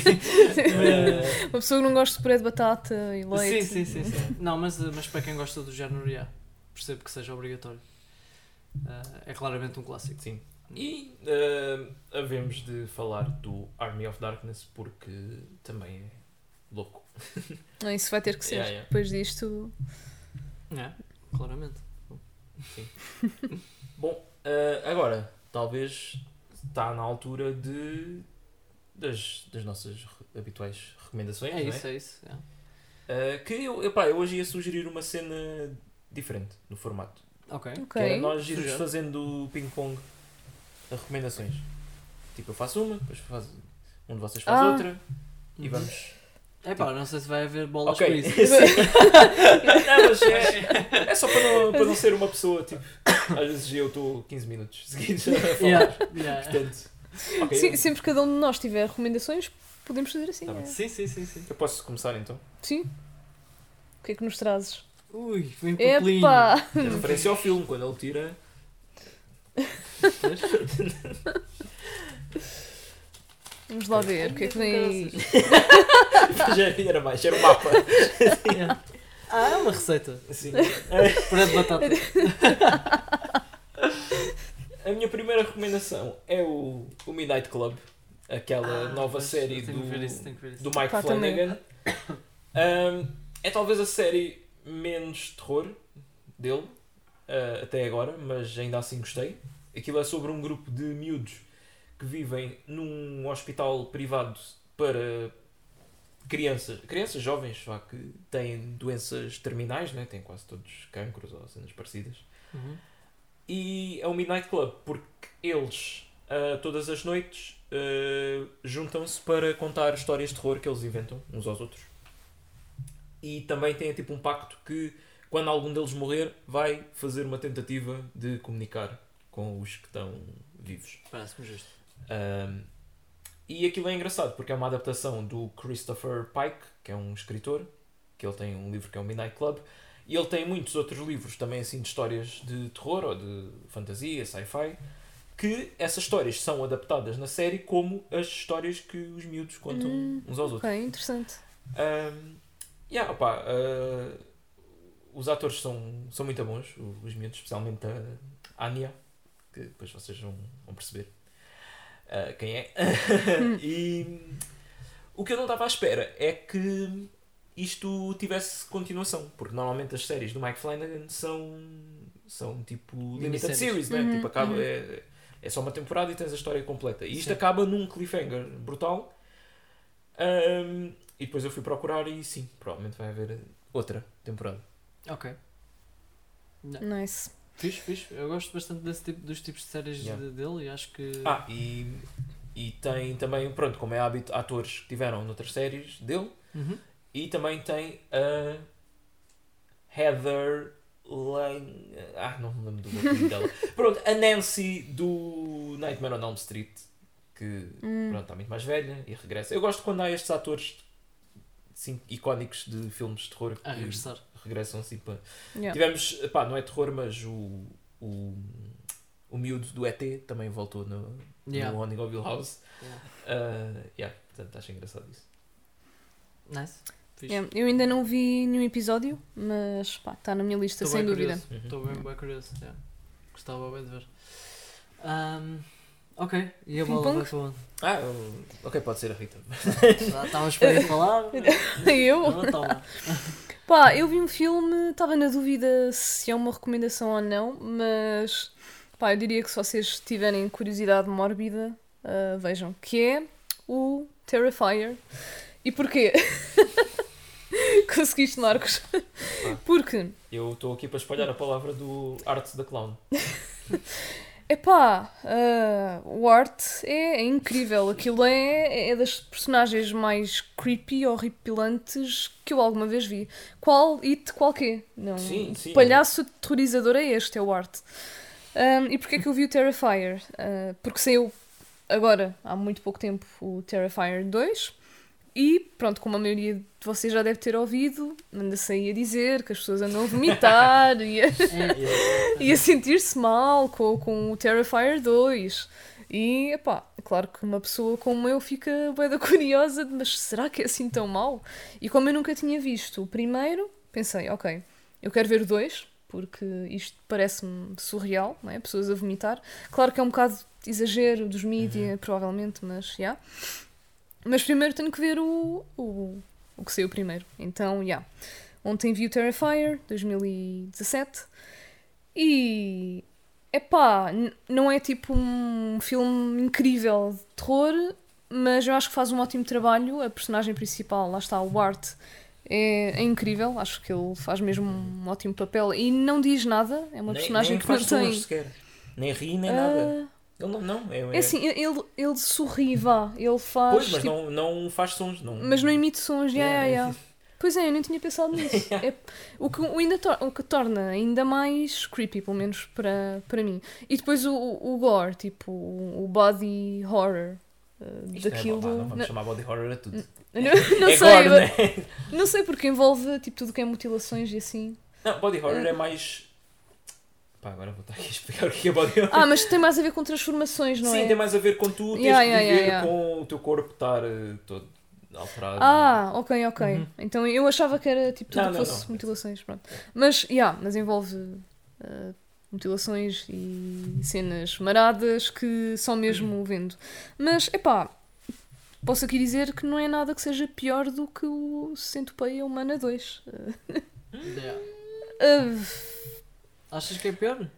Eh, Uma pessoa que não gosta de puré de batata e leite. sim, sim, sim, sim. Não, mas, mas para quem gosta do género, yeah, percebo que seja obrigatório. Eh, é claramente um clássico. sim. E eh, havemos de falar do Army of Darkness porque também é louco. Não, isso vai ter que ser. Yeah, yeah. Depois disto. É, claramente. Bom, eh, agora, talvez está na altura de das, das nossas habituais recomendações, É não isso, é isso. yeah. Eh, que eu, epá, eu hoje ia sugerir uma cena diferente no formato. Ok. Que era Ok. nós irmos fazendo ping-pong recomendações. Tipo, eu faço uma, depois faz, um de vocês faz Ah. outra e Uhum. vamos. É pá, não sei se vai haver bolas Ok. com isso. Não, mas é, é só para não, para não ser uma pessoa, tipo, às vezes eu estou 15 minutos seguidos a falar. Yeah, yeah. Portanto, ok, Sim, sempre que cada um de nós tiver recomendações, podemos fazer assim. Tá é. Sim, sim, sim, sim. eu posso começar então. Sim. O que é que nos trazes? Ui, foi um papelinho. A referência ao filme, quando ele tira. Vamos lá ver o que é que vem aí. Já era mais, era o mapa. Yeah. Ah, é uma receita. Assim. Puré de batata. A minha primeira recomendação é o, o Midnight Club, aquela Ah, nova série do, isso, do Mike Pá. Flanagan. Um, é talvez a série menos terror dele, uh, até agora, mas ainda assim gostei. Aquilo é sobre um grupo de miúdos que vivem num hospital privado para crianças, crianças jovens, que têm doenças terminais, né? têm quase todos cancros ou cenas parecidas. Uhum. E é um Midnight Club porque eles, ah, todas as noites, ah, juntam-se para contar histórias de terror que eles inventam uns aos outros. E também têm tipo um pacto que, quando algum deles morrer, vai fazer uma tentativa de comunicar com os que estão vivos. Parece-me justo. Um, e aquilo é engraçado porque é uma adaptação do Christopher Pike, que é um escritor, que ele tem um livro que é o Midnight Club, e ele tem muitos outros livros também assim de histórias de terror ou de fantasia, sci-fi, que essas histórias são adaptadas na série como as histórias que os miúdos contam Hum, uns aos outros. Ok, interessante. Um, yeah, opá, uh, os atores são, são muito bons, os miúdos, especialmente a Anya, que depois vocês vão, vão perceber uh, quem é. e o que eu não estava à espera é que isto tivesse continuação, porque normalmente as séries do Mike Flanagan são, são tipo limited series, né? Uhum, tipo, acaba, uhum. é, é só uma temporada e tens a história completa. E isto Sim. acaba num cliffhanger brutal. Um, e depois eu fui procurar e sim, provavelmente vai haver outra temporada. Ok. Não. Nice. Fixe, fixe. Eu gosto bastante desse tipo, dos tipos de séries Yeah. de- dele e acho que. Ah, e, e tem também, pronto, como é hábito, atores que tiveram noutras séries dele. Uhum. E também tem a Heather Lane. Ah, não me lembro do nome dela. Pronto, a Nancy do Nightmare on Elm Street, que Hum, pronto, está muito mais velha e regressa. Eu gosto quando há estes atores assim, icónicos de filmes de terror A regressar. Regressam assim para. yeah. Tivemos, pá, não é terror, mas o, o, o miúdo do ET também voltou no, Yeah. no Hill House. Yeah. Uh, yeah, portanto, acho engraçado isso. Nice. Yeah, Eu ainda não vi nenhum episódio, mas pá, está na minha lista, Estou sem dúvida. Estou bem, bem curioso. yeah. Gostava bem de ver. Ahm, ok, e a bola vai para onde? Ah, um, ok, pode ser a Rita. Estavas para ir falar? Eu? Não, toma. Pá, eu vi um filme, estava na dúvida se é uma recomendação ou não, mas pá, eu diria que se vocês tiverem curiosidade mórbida, ah, vejam, que é o Terrifier. E porquê? Conseguiste, Marcos? Porque, Eu estou aqui para espalhar a palavra do Arts da Clown. epá, ah, o Art é, é incrível. Aquilo é, é das personagens mais creepy, horripilantes que eu alguma vez vi. Qual it, qual quê? Não, Sim, sim. palhaço aterrorizador é este, é o Art. Um, e porquê é que eu vi o Terrifier? Uh, porque saiu agora, há muito pouco tempo, o Terrifier 2. E pronto, como a maioria de vocês já deve ter ouvido, anda-se aí a dizer que as pessoas andam a vomitar e a, É, é. e a sentir-se mal com, com o Terrifier 2. E, epá, é claro que uma pessoa como eu fica bué da curiosa, de, mas será que é assim tão mau? E como eu nunca tinha visto o primeiro, pensei, ok, eu quero ver o 2, porque isto parece-me surreal, não é? Pessoas a vomitar. Claro que é um bocado exagero dos mídia, provavelmente, mas, já. Mas primeiro tenho que ver o, o, o que saiu primeiro. Então, já. Ontem vi o Terrifier, 2017. E. Epá, não é tipo um filme incrível de terror, mas eu acho que faz um ótimo trabalho. A personagem principal, lá está, o Art, é, é incrível. Acho que ele faz mesmo um ótimo papel e não diz nada. É uma nem, personagem nem que não tem. sequer. Nem ri, nem nada. Ele não, não. É, é assim, ele, ele sorri, vá. Ele faz. Pois, mas tipo, não, não faz sons. Não, mas não emite sons. Ya, ya, É, ya. Pois é, eu nem tinha pensado nisso. É, o, que, o, ainda o que torna ainda mais creepy, pelo menos para, para mim. E depois o, o, gore, tipo, o, body horror uh, Isto daquilo. É, pá, não vamos não, chamar body horror a tudo. não, não é sei, gore, mas- né? não sei porque envolve tipo, tudo que é mutilações e assim. Não, body horror Ah. é mais. Pá, agora vou estar aqui a explicar o que é body horror. Ah, mas tem mais a ver com transformações, não Sim, é? tem mais a ver com tu teres Yeah, que yeah, viver yeah, yeah. com o teu corpo estar eh, todo alterado. Ah, ok, ok. Uhum. Então eu achava que era tipo tudo Não, que não, fosse não. mutilações, pronto. Mas, yeah, mas envolve uh, mutilações e cenas maradas que só mesmo vendo. Mas, epá, posso aqui dizer que não é nada que seja pior do que o Centopeia Humana 2. Uh, Yeah. uh, Achas que é pior?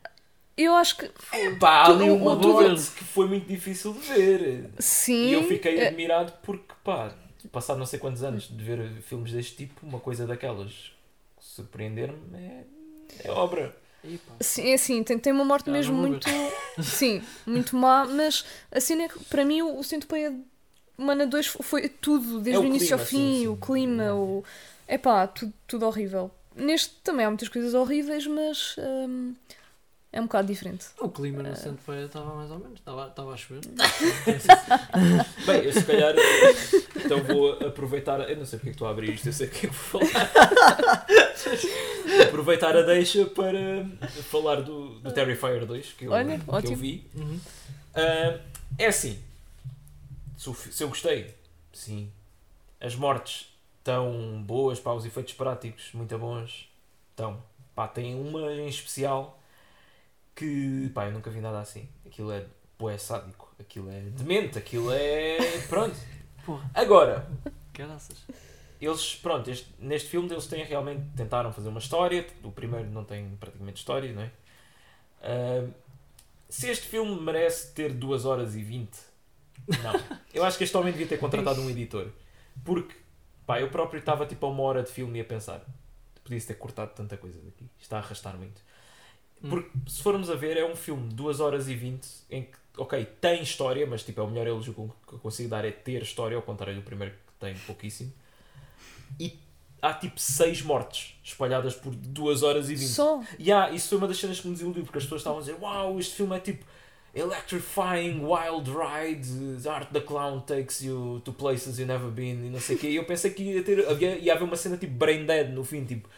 eu acho que É pá, há ali uma nuance que foi muito difícil de ver. sim. E eu fiquei eh, admirado porque, pá, passado não sei quantos anos de ver filmes deste tipo, uma coisa daquelas surpreender-me é, é obra. Sim, é assim, tem, tem uma morte Ah, mesmo muito. Sim, muito má, mas a cena é que para mim o, o Centopeia Humana 2 foi tudo, desde É o, o início ao clima, fim, sim, sim. o clima, o. Epá, tudo, tudo horrível. Neste também há muitas coisas horríveis, mas hum, é um bocado diferente. O clima no centro feira estava mais ou menos, estava, estava a chover. Bem, eu se calhar então vou aproveitar. Eu não sei porque é que estou a abrir isto, eu sei o que é que vou falar. aproveitar a deixa para falar do, do Terrifier 2 que eu, Olha, que ótimo. eu vi. Uhum. Ah, é assim, se eu gostei, sim. As mortes estão boas, pá, os efeitos práticos muito bons. Estão. Pá, tem uma em especial que, pá, eu nunca vi nada assim. Aquilo é bué sádico, aquilo é demente, aquilo é... pronto. Porra, Agora, caraças. eles, pronto, este- neste filme eles têm realmente tentaram fazer uma história. O primeiro não tem praticamente história, não é? Ah, se este filme merece ter 2 horas e 20, não. Eu acho que este homem devia ter contratado um editor. Porque, pá, eu próprio estava tipo a uma hora de filme e a pensar: podia-se ter cortado tanta coisa daqui, está a arrastar muito. Hum. Porque, se formos a ver, é um filme de 2 horas e 20 em que, ok, tem história, mas tipo, é o melhor elogio que eu consigo dar é ter história, ao contrário do primeiro que tem pouquíssimo. E há tipo 6 mortes espalhadas por 2 horas e 20. Só. E há, isso foi uma das cenas que me desiludiu, porque as pessoas estavam a dizer: Uau, este filme é tipo electrifying, wild ride, the art the clown takes you to places you've never been, e não sei o quê. E eu pensei que ia ter, havia, ia haver uma cena tipo brain dead no fim, tipo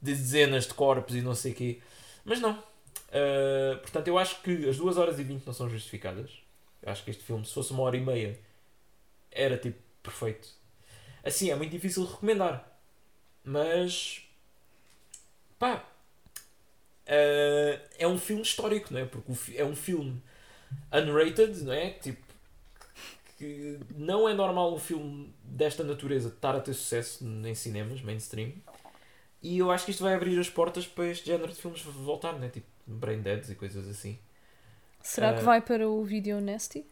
de dezenas de corpos e não sei o quê. Mas não. Uh, portanto, eu acho que as 2 horas e 20 não são justificadas. Eu acho que este filme, se fosse uma hora e meia, era tipo perfeito. Assim, é muito difícil recomendar. Mas. pá. uh, é um filme histórico, não é? Porque é um filme unrated, não é? Tipo, que não é normal um filme desta natureza estar a ter sucesso em cinemas, mainstream. E eu acho que isto vai abrir as portas para este género de filmes voltar, não é? Tipo, Brain Deads e coisas assim. Será que Ah. vai para o Video Nasty?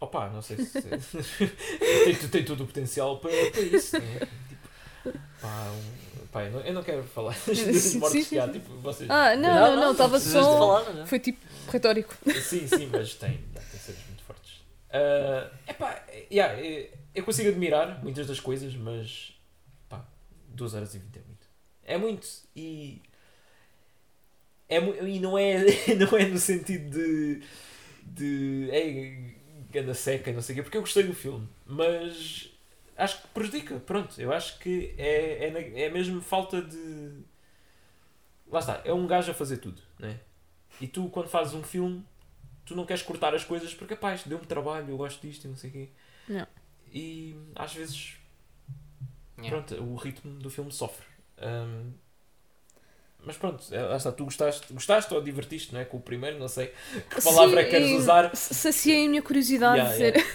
Opa, não sei se. tem, tem todo o potencial para, para isso. Né? Pá, um- pá, eu, não, eu não quero falar sim, mortes sim, que há. Tipo, vocês, Ah, não, não, não, estava de só. falar, é? Foi tipo retórico. Sim, sim, mas tem, tem cenas muito fortes. Ah, epá, yeah, eu consigo admirar muitas das coisas, mas pá, 2 horas e 20 é muito. É muito e. É, e não é, não é no sentido de. de. É ganda seca e não sei o quê, porque eu gostei do filme, mas acho que prejudica. Pronto, eu acho que é, é, é mesmo falta de. Lá está, é um gajo a fazer tudo, né? E tu, quando fazes um filme, tu não queres cortar as coisas porque, pá, isto deu-me trabalho, eu gosto disto e não sei o quê. Não. E às vezes, Yeah. pronto, o ritmo do filme sofre. Ahm, mas pronto, é, lá está, tu gostaste, gostaste ou divertiste, não é? Com o primeiro, não sei que palavra Sim, é queres usar. Saciei a minha curiosidade Yeah, de yeah.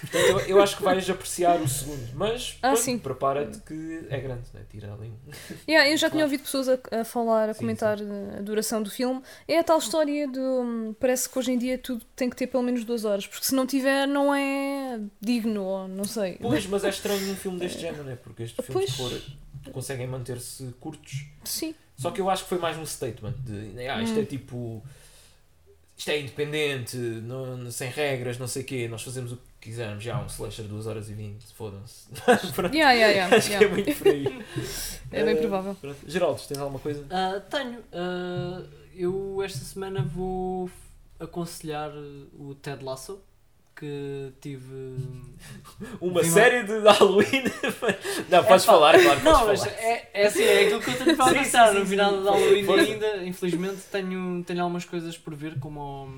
Portanto, eu, eu acho que vais apreciar o segundo, mas Ah, sim. prepara-te que é grande, né? tira ali. Yeah, eu já tinha Claro. ouvido pessoas a, a falar, a Sim, comentar eh, a duração do filme. É a tal história do. Parece que hoje em dia tudo tem que ter pelo menos duas horas, porque se não tiver, não é digno, ou não sei. Pois, mas é estranho um filme deste género, né? porque estes filmes de Pois. horror conseguem manter-se curtos. Sim. Só que eu acho que foi mais um statement de ah, isto Hum. é tipo. Isto é independente, não, sem regras, não sei o quê, nós fazemos o que quisermos, já um slasher 2 horas e 20, fodam-se. Yeah, yeah, yeah, acho que é yeah. muito por aí. É bem Eh, provável. pronto. Geraldo, tens alguma coisa? Ah, tenho. Ah, eu esta semana vou aconselhar o Ted Lasso, que tive. Uma vi uma- série de Halloween? não, podes falar, claro, podes Não, mas falar. é, é assim, é aquilo que eu tenho para avançar no sim. final de Halloween Força. ainda. Infelizmente tenho, tenho algumas coisas por ver, como.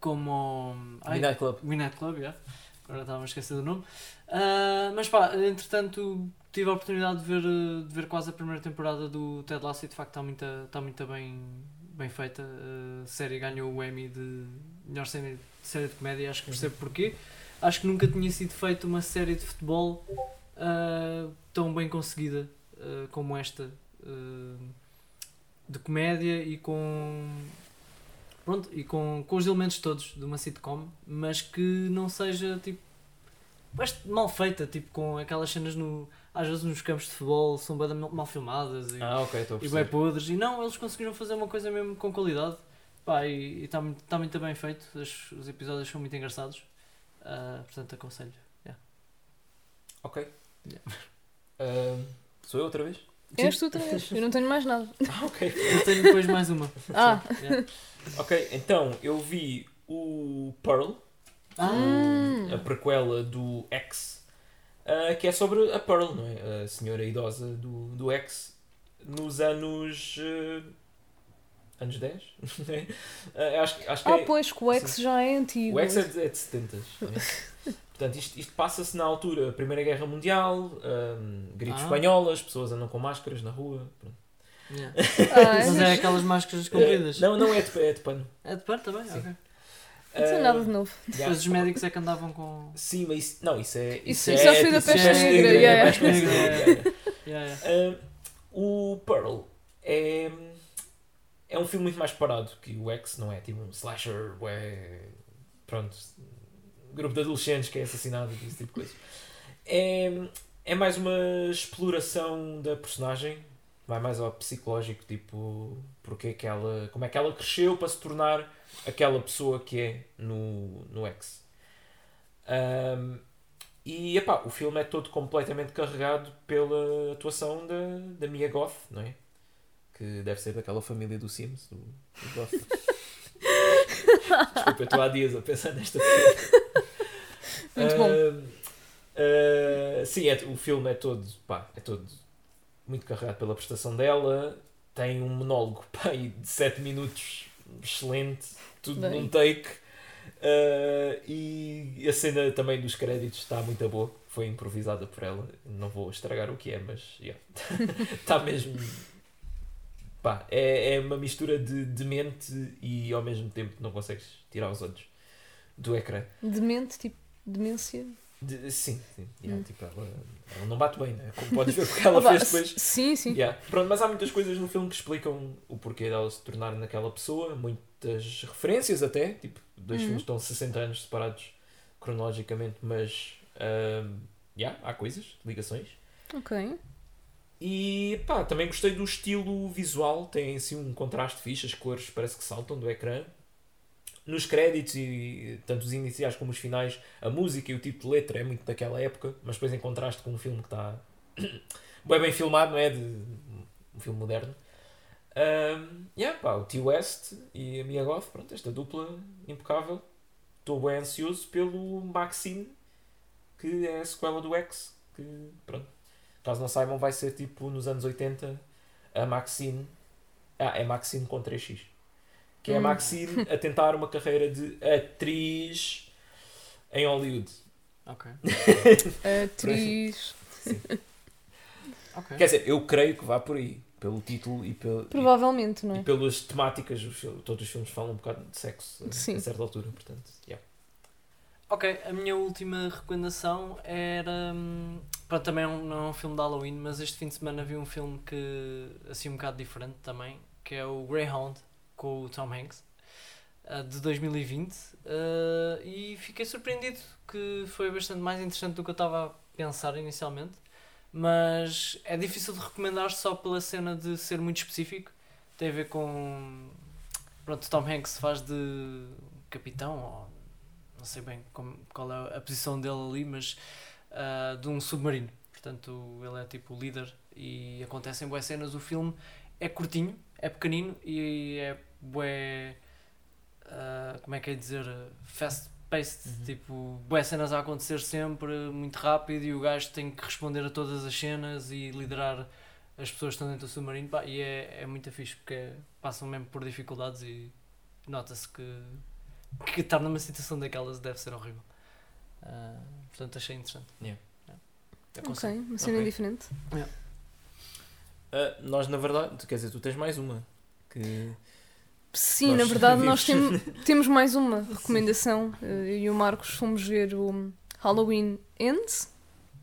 Como. ai, Midnight Club. Midnight Club, yeah. agora estava a esquecer do nome. Ah, mas pá, entretanto tive a oportunidade de ver, de ver quase a primeira temporada do Ted Lasso e de facto está muito, está muito bem, bem feita. A série ganhou o Emmy de melhor série, série de comédia, acho que percebo porquê. Acho que nunca tinha sido feita uma série de futebol ah, tão bem conseguida ah, como esta. ah, de comédia e com pronto, e com, com os elementos todos de uma sitcom, mas que não seja tipo mal feita, tipo com aquelas cenas no, às vezes nos campos de futebol são bem mal, filmadas e, Ah, ok, estou a e bem podres, e não, eles conseguiram fazer uma coisa mesmo com qualidade Pá, e está muito, tá muito bem feito, os, os episódios são muito engraçados, Ah, portanto aconselho. Ok. Yeah. Ah, sou eu outra vez? És tu outra vez. Eu não tenho mais nada. Ah, ok. Eu tenho depois mais uma. Ah, Yeah. Ok, então eu vi o Pearl, Ah, Hum. a prequela do X, ah, que é sobre a Pearl, não é? A senhora idosa do, do X, nos anos. ah, anos 10? Ah, acho, que- acho que ah, é, pois, que o X já é antigo. o X é de, é de 70. não é? Portanto, isto, isto passa-se na altura Primeira Guerra Mundial, ah, gritos Ah. espanholas, pessoas andam com máscaras na rua. yeah. Ah, Mas mas é aquelas máscaras compridas. Ah, não, não é de, é de pano. É de pano também? Sim. Ok. não tem Ah, nada de novo. yeah. Depois os médicos é que andavam com. Sim, mas isso, não, isso é. Isso- é, isso é o fio da peste negra, é yeah, mais yeah. conhecido. Yeah, yeah. Ah, o Pearl é. É um filme muito mais parado que o X, não é? Tipo um slasher, ué, pronto, grupo de adolescentes que é assassinado e esse tipo de coisa. É, é mais uma exploração da personagem, vai mais ao psicológico, tipo, porque é que ela, como é que ela cresceu para se tornar aquela pessoa que é no, no X. Ahm, e epá, o filme é todo completamente carregado pela atuação da, da Mia Goth, não é? Que deve ser daquela família do Sims, do. Desculpa, eu estou há dias a pensar nesta pessoa. Muito bom. Ahm, ah, sim, é- o filme é todo, pá, é todo muito carregado pela prestação dela. Tem um monólogo pá, de 7 minutos excelente, tudo Bem. num take. Ah, e a cena também dos créditos está muito boa. Foi improvisada por ela. Não vou estragar o que é, mas yeah. está mesmo. Pá, é, é uma mistura de demente e ao mesmo tempo não consegues tirar os olhos do ecrã. Demente, tipo, demência. De- sim, sim. Hum. Yeah, tipo, ela, ela não bate bem, né? Como podes ver porque ela Opa, fez depois. Sim, sim. Yeah. Pronto, mas há muitas coisas no filme que explicam o porquê dela se tornar naquela pessoa, muitas referências até, tipo, dois Uhum. filmes estão 60 anos separados cronologicamente, mas ahm, yeah, há coisas, ligações. Ok. E pá, também gostei do estilo visual, tem assim um contraste fixe, as cores parece que saltam do ecrã. Nos créditos, e tanto os iniciais como os finais, a música e o tipo de letra é muito daquela época, mas depois em contraste com um filme que está bem, bem filmado, não é? De um filme moderno. Um, yeah, pá, o T West e a Mia Goth, pronto, esta dupla impecável. Estou bem ansioso pelo Maxine, que é a sequela do X, que pronto, caso não saibam, vai ser tipo nos anos 80 a Maxine. Ah, é Maxine com 3x. Que é a Hum. Maxine a tentar uma carreira de atriz em Hollywood. Ok. Atriz. Ok. Quer dizer, eu creio que vá por aí, pelo título e, pel, Provavelmente, não e é? pelas temáticas. Todos os filmes falam um bocado de sexo a- Sim. a certa altura, portanto. yeah. Ok, a minha última recomendação era. hum, Pronto, também é não é um filme de Halloween, mas este fim de semana vi um filme que. assim um bocado diferente também, que é o Greyhound, com o Tom Hanks, ah, de 2020. ah, e fiquei surpreendido, que foi bastante mais interessante do que eu estava a pensar inicialmente. Mas é difícil de recomendar só pela cena de ser muito específico. Tem a ver com. Pronto, Tom Hanks faz de capitão, não sei bem como, qual é a posição dele ali, mas ah, de um submarino. Portanto, ele é tipo o líder e acontecem boas cenas. O filme é curtinho, é pequenino e é bué. ah, como é que é dizer? Fast paced. Uhum. Tipo, boas cenas a acontecer sempre, muito rápido e o gajo tem que responder a todas as cenas e liderar as pessoas que estão dentro do submarino. Pá, e é, é muito fixe porque passam mesmo por dificuldades e nota-se que, que estar numa situação daquelas deve ser horrível. Ah, portanto, achei interessante. Yeah. Yeah. Ok, Aconselho. uma cena Ok. diferente. Ah, nós, na verdade, tu- quer dizer, tu tens mais uma. Que... Sim, Nós na verdade nós vimos. tem, temos mais uma recomendação. Eh, Eu e o Marcos fomos ver o Halloween Ends.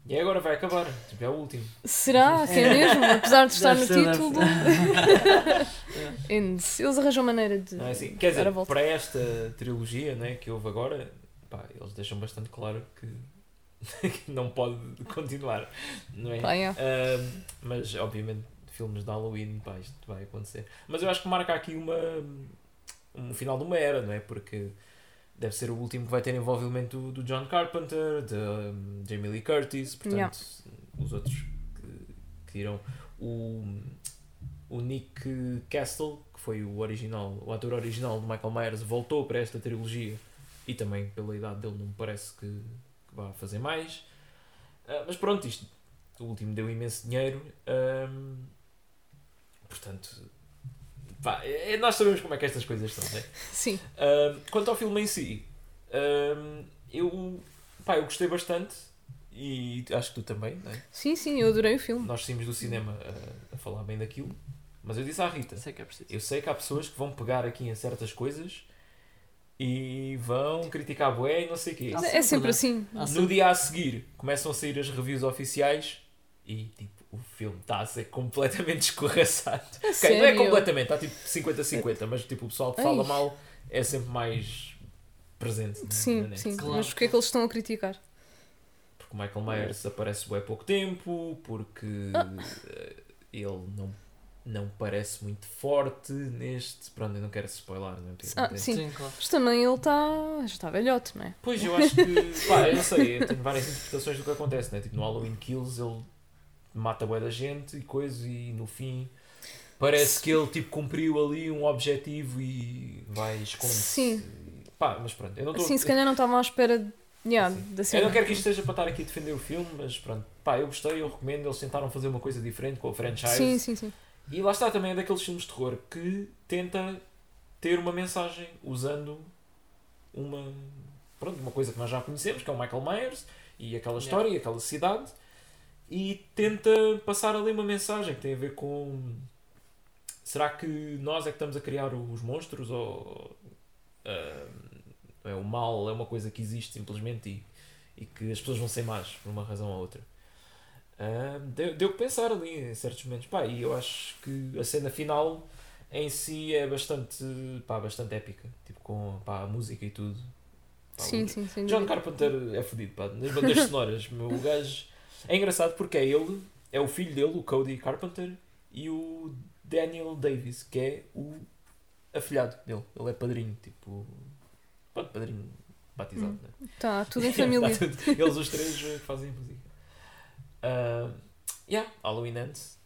E agora vai acabar, tipo, é o último. Será que é mesmo? Apesar de estar no título. Eles arranjam maneira de. Não é assim? Quer dizer, volta. para esta trilogia né, que houve agora, pá, eles deixam bastante claro que, que não pode continuar, não é? Pá, é. Ahm, mas, obviamente, filmes de Halloween, pá, isto vai acontecer. Mas eu acho que marca aqui uma, um final de uma era, não é? Porque deve ser o último que vai ter envolvimento do, do John Carpenter, de um, Jamie Lee Curtis, portanto, Yeah. os outros que, que irão. O, o Nick Castle, que foi o original, o ator original de Michael Myers, voltou para esta trilogia e também pela idade dele não me parece que, que vá fazer mais. Ah, mas pronto, isto o último deu imenso dinheiro. ahm, portanto, pá, é- nós sabemos como é que estas coisas são, né? Sim. Ahm, quanto ao filme em si, ahm, eu, pá, eu gostei bastante e acho que tu também, né? Sim, sim, eu adorei o filme. Nós saímos do cinema a, a falar bem daquilo, mas eu disse à Rita: Sei que é preciso. eu sei que há pessoas que vão pegar aqui em certas coisas e vão criticar a bué e não sei o quê. Ah, é sim, sempre verdade. assim. Ah, No dia a seguir começam a sair as reviews oficiais e tipo, o filme está a ser completamente escorraçado. A Ok, não é completamente, está tipo 50-50, mas tipo, o pessoal que fala Ai. mal é sempre mais presente. na Sim, net. sim. Claro. Mas porquê é que eles estão a criticar? Porque o Michael Myers aparece bem pouco tempo, porque Ah. ele não, não parece muito forte neste. Pronto, eu não quero spoiler, não é? Porque Ah, não sim. Sim, claro. Mas também ele está. Já está velhote, não é? Pois, eu acho que. pá, eu não sei, eu tenho várias interpretações do que acontece, né? Tipo, no Halloween Kills ele mata bué da gente e coisa, e no fim parece que ele tipo cumpriu ali um objetivo e vai esconder-se. Sim. Pá, mas pronto, eu não estou. Assim, se calhar não estavam à espera de. Yeah, Sim. da Eu não quero que isto seja para estar aqui a defender o filme, mas pronto, pá, eu gostei, eu recomendo. Eles tentaram fazer uma coisa diferente com a franchise. Sim, sim, sim. E lá está também é daqueles filmes de terror que tenta ter uma mensagem usando uma, pronto, uma coisa que nós já conhecemos, que é o Michael Myers e aquela Yeah. história e aquela cidade, e tenta passar ali uma mensagem que tem a ver com será que nós é que estamos a criar os monstros ou ah, é, o mal é uma coisa que existe simplesmente e, e que as pessoas vão ser más por uma razão ou outra? Ah, deu, deu que pensar ali em certos momentos. Pá, e eu acho que a cena final em si é bastante, pá, bastante épica. Tipo, com pá, a música e tudo. Pá, Sim, o- sim, sem John. Carpenter é fodido, pá, nas bandas sonoras. meu, o gajo é engraçado porque é ele, é o filho dele, o Cody Carpenter, e o Daniel Davis, que é o afilhado dele. Ele é padrinho, tipo. Pronto, padrinho batizado, Hum. né? Tá, tudo em família. Tá tudo. Eles os três eh, fazem música. Ah, yeah, Halloween Ends.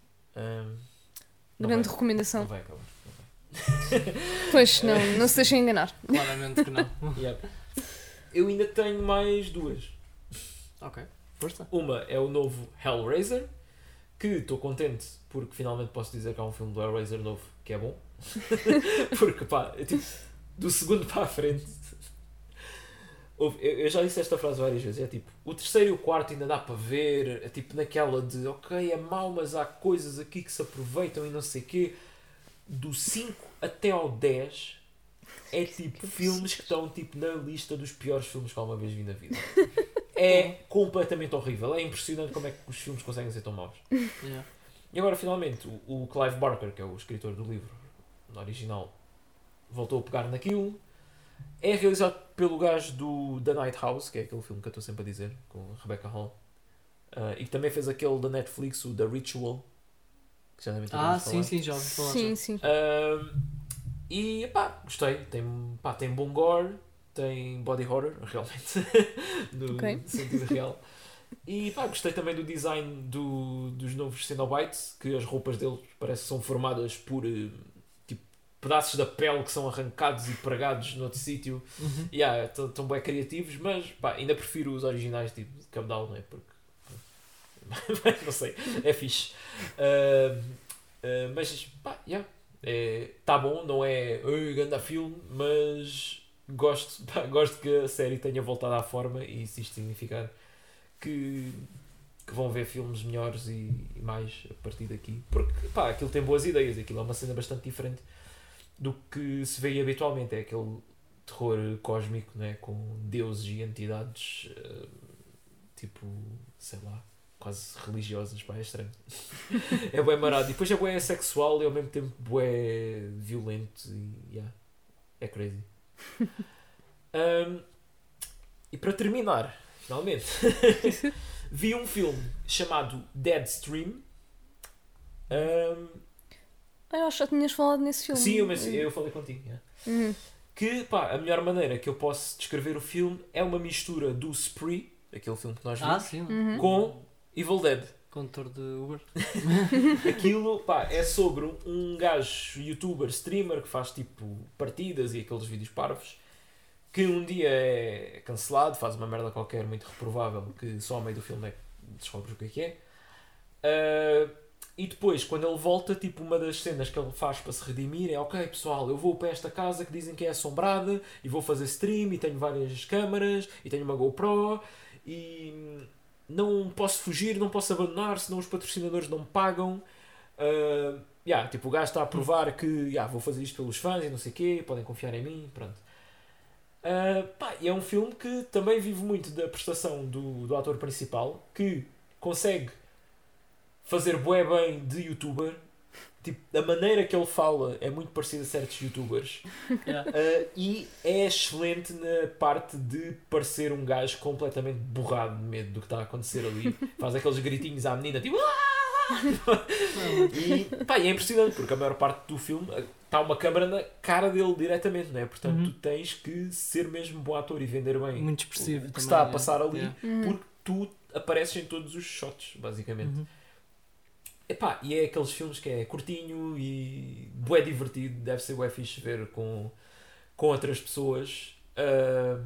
Não Grande vai- recomendação. Não vai acabar. não vai. Pois, não, não se deixem enganar. Claramente que não. Yeah. Eu ainda tenho mais duas. ok, força. Uma é o novo Hellraiser, que estou contente porque finalmente posso dizer que há um filme do Hellraiser novo que é bom. porque pá, é tipo, do segundo para a frente. houve- Eu, eu já disse esta frase várias vezes, é tipo, o terceiro e o quarto ainda dá para ver, é tipo naquela de ok, é mau, mas há coisas aqui que se aproveitam e não sei quê. Do 5 até ao 10 é tipo filmes que estão tipo na lista dos piores filmes que alguma vez vi na vida. É completamente horrível. É impressionante como é que os filmes conseguem ser tão maus. Yeah. E agora, finalmente, o, o Clive Barker, que é o escritor do livro no original, voltou a pegar naquilo. É realizado pelo gajo do The Night House, que é aquele filme que eu estou sempre a dizer, com a Rebecca Hall. Ah, e que também fez aquele da Netflix, o The Ritual. Que já devem ter Ah, sim, falar. sim, já ouvi falar. Sim, já. sim. Ahm, e pá, gostei. Tem, pá, tem bom gore, tem body horror, realmente, no Ok. sentido real. E pá, gostei também do design do, dos novos Cenobites, que as roupas deles parece que são formadas por eh, tipo, pedaços da pele que são arrancados e pregados noutro sítio. Uhum. E yeah, estão bem criativos, mas pá, ainda prefiro os originais tipo de Cabdal, não é? Porque não sei, é fixe. Ah, ah, mas pá, yeah, é, tá bom, não é "Ei, ganda filme, mas gosto, pá, gosto que a série tenha voltado à forma e se isto significar que, que vão ver filmes melhores e, e mais a partir daqui. Porque pá, aquilo tem boas ideias, aquilo é uma cena bastante diferente do que se vê habitualmente. É aquele terror cósmico, né? com deuses e entidades eh, tipo, sei lá, quase religiosas, pá, é estranho. é bué marado. E depois é bué sexual e ao mesmo tempo bué violento e yeah, é crazy. Um, e para terminar, finalmente, vi um filme chamado Deadstream. Um, Ah, eu acho que já tinhas falado nesse filme. sim, eu, mas eu falei contigo. yeah. Uhum. Que pá, a melhor maneira que eu posso descrever o filme é uma mistura do Spree, aquele filme que nós Ah, vimos, sim. Uhum. com Evil Dead. Condutor de Uber. Aquilo pá, é sobre um gajo youtuber, streamer que faz tipo partidas e aqueles vídeos parvos que um dia é cancelado, faz uma merda qualquer muito reprovável que só ao meio do filme é que descobres o que é que é. Ah, e depois, quando ele volta, tipo, uma das cenas que ele faz para se redimir é ok pessoal, eu vou para esta casa que dizem que é assombrada e vou fazer stream e tenho várias câmaras e tenho uma GoPro e não posso fugir, não posso abandonar, senão os patrocinadores não me pagam. Uh, yeah, tipo, o gajo está a provar que yeah, vou fazer isto pelos fãs e não sei o quê, podem confiar em mim, pronto. Uh, pá, é um filme que também vive muito da prestação do, do ator principal, que consegue fazer bué bem de youtuber. Tipo, a maneira que ele fala é muito parecida a certos youtubers. Yeah. Uh, e é excelente na parte de parecer um gajo completamente borrado de medo do que está a acontecer ali. Faz aqueles gritinhos à menina, tipo. "Ah!" e pá, é impressionante porque a maior parte do filme está uma câmera na cara dele diretamente, não é? Portanto, Uhum. tu tens que ser mesmo bom ator e vender bem Muito expressivo. o que também, está a é. passar ali, Yeah. Uhum. porque tu apareces em todos os shots, basicamente. Uhum. Epá, e é aqueles filmes que é curtinho e bué divertido, deve ser bué fixe ver com, com outras pessoas. Uh,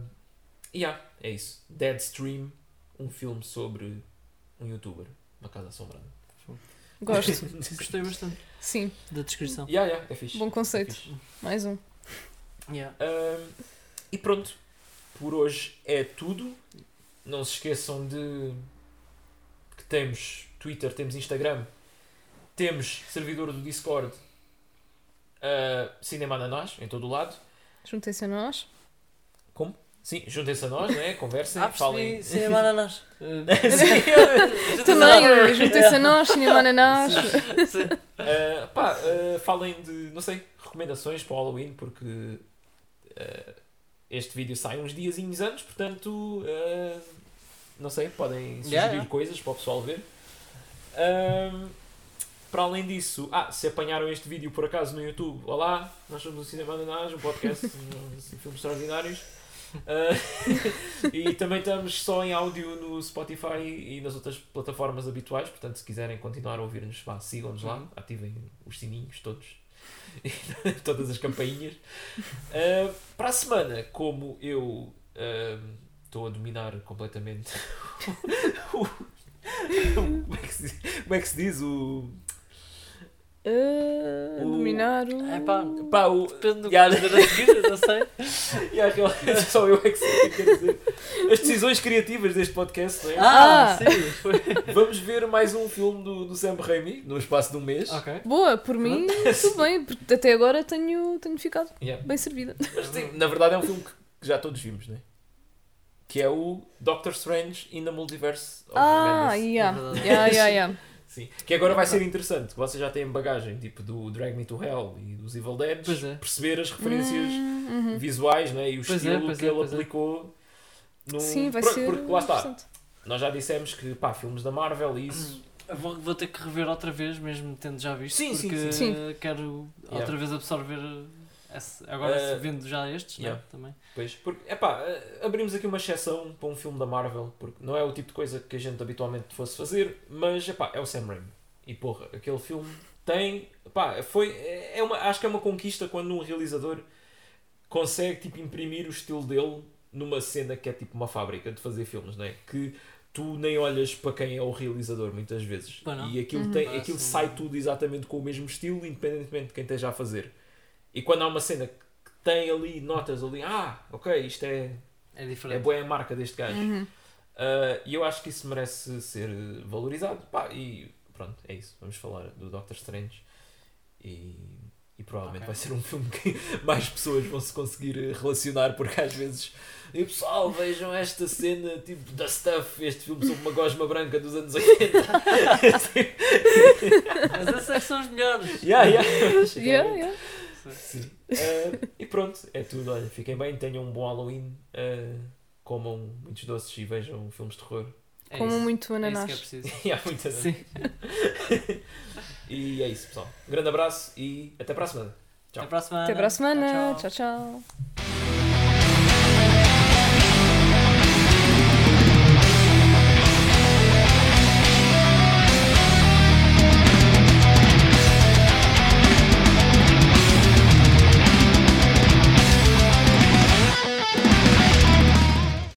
e yeah, é isso. Deadstream, um filme sobre um youtuber, uma casa assombrada. Gosto. Gostei bastante Sim, da descrição. yeah, yeah, é fixe. bom É conceito. fixe. Mais um. Yeah. Um, e pronto, por hoje é tudo. Não se esqueçam de que temos Twitter, temos Instagram, temos servidor do Discord Uh, Cinema Ananás, em todo o lado. Juntem-se a nós. Como? Sim, juntem-se a nós, né? Conversem, Ah, falem. Cinema Ananás. Também, juntem-se a nós, Cinema Ananás. Uh, pá, uh, falem de, não sei, recomendações para o Halloween, porque uh, este vídeo sai uns diazinhos antes, portanto, uh, não sei, podem sugerir Yeah, yeah. coisas para o pessoal ver. Um, para além disso, ah, se apanharam este vídeo por acaso no YouTube, olá, nós somos o Cinema Ananás, um podcast de filmes extraordinários. Uh, e também estamos só em áudio no Spotify e nas outras plataformas habituais, portanto, se quiserem continuar a ouvir-nos, sigam-nos lá, Uhum. ativem os sininhos todos, todas as campainhas. Uh, para a semana, como eu uh, estou a dominar completamente o, como, é que se, diz- como é que se diz? O, Uh, O- dominar o. É pá, pá, o, depende do que Yeah. dizer a seguir, não sei. e só eu é que sei o que quer dizer. As decisões criativas deste podcast, não é? Ah, Ah. sim, foi. Vamos ver mais um filme do, do Sam Raimi no espaço de um mês. Ok. Boa, por mim, tudo bem, porque até agora tenho, tenho ficado Yeah. bem servida. Mas sim, na verdade é um filme que já todos vimos, não é? Que é o Doctor Strange in the Multiverse of Ah, Madness. yeah. É. Yeah, yeah, yeah. Sim. Que agora vai ser interessante. Vocês já têm bagagem tipo do Drag Me to Hell e dos Evil Dead. É. Perceber as referências Hum, uhum. visuais né? e o Pois é, estilo pois que é, ele é. aplicou. No... Sim, vai Por- ser. Porque lá está. Nós já dissemos que pá, filmes da Marvel e isso. Eu Vou, vou ter que rever outra vez, mesmo tendo já visto. Sim, sim, porque sim. quero Yeah. outra vez absorver. Agora, Uh, se vendo já estes, né, yeah. também. Pois, porque, epá, eh, abrimos aqui uma exceção para um filme da Marvel, porque não é o tipo de coisa que a gente habitualmente fosse fazer, mas epá, é o Sam Raimi. E porra, aquele filme tem. Epá, foi, é uma, acho que é uma conquista quando um realizador consegue tipo, imprimir o estilo dele numa cena que é tipo uma fábrica de fazer filmes, não é? Que tu nem olhas para quem é o realizador muitas vezes. E aquilo, Uhum. tem, aquilo sai tudo exatamente com o mesmo estilo, independentemente de quem esteja a fazer. E quando há uma cena que tem ali notas ali, ah, ok, isto é, É é diferente. boa a marca deste gajo. Uhum. Uh, e eu acho que isso merece ser valorizado. Pá, e pronto, é isso. Vamos falar do Doctor Strange. E, e provavelmente Ok. vai ser um filme que mais pessoas vão se conseguir relacionar, porque às vezes. E pessoal, vejam esta cena tipo da Stuff, este filme sobre uma gosma branca dos anos 80. Mas é que são os melhores. yeah, yeah. Yeah, yeah. Sim. Uh, e pronto, é tudo. Olha, fiquem bem, tenham um bom Halloween, uh, comam muitos doces e vejam filmes de terror. É Como isso. muito É isso ananás. que é preciso. E há muita Sim. E é isso, pessoal. Um grande abraço e até para a semana. Tchau. Até para a semana. Até para a semana. Tchau, tchau. tchau. tchau.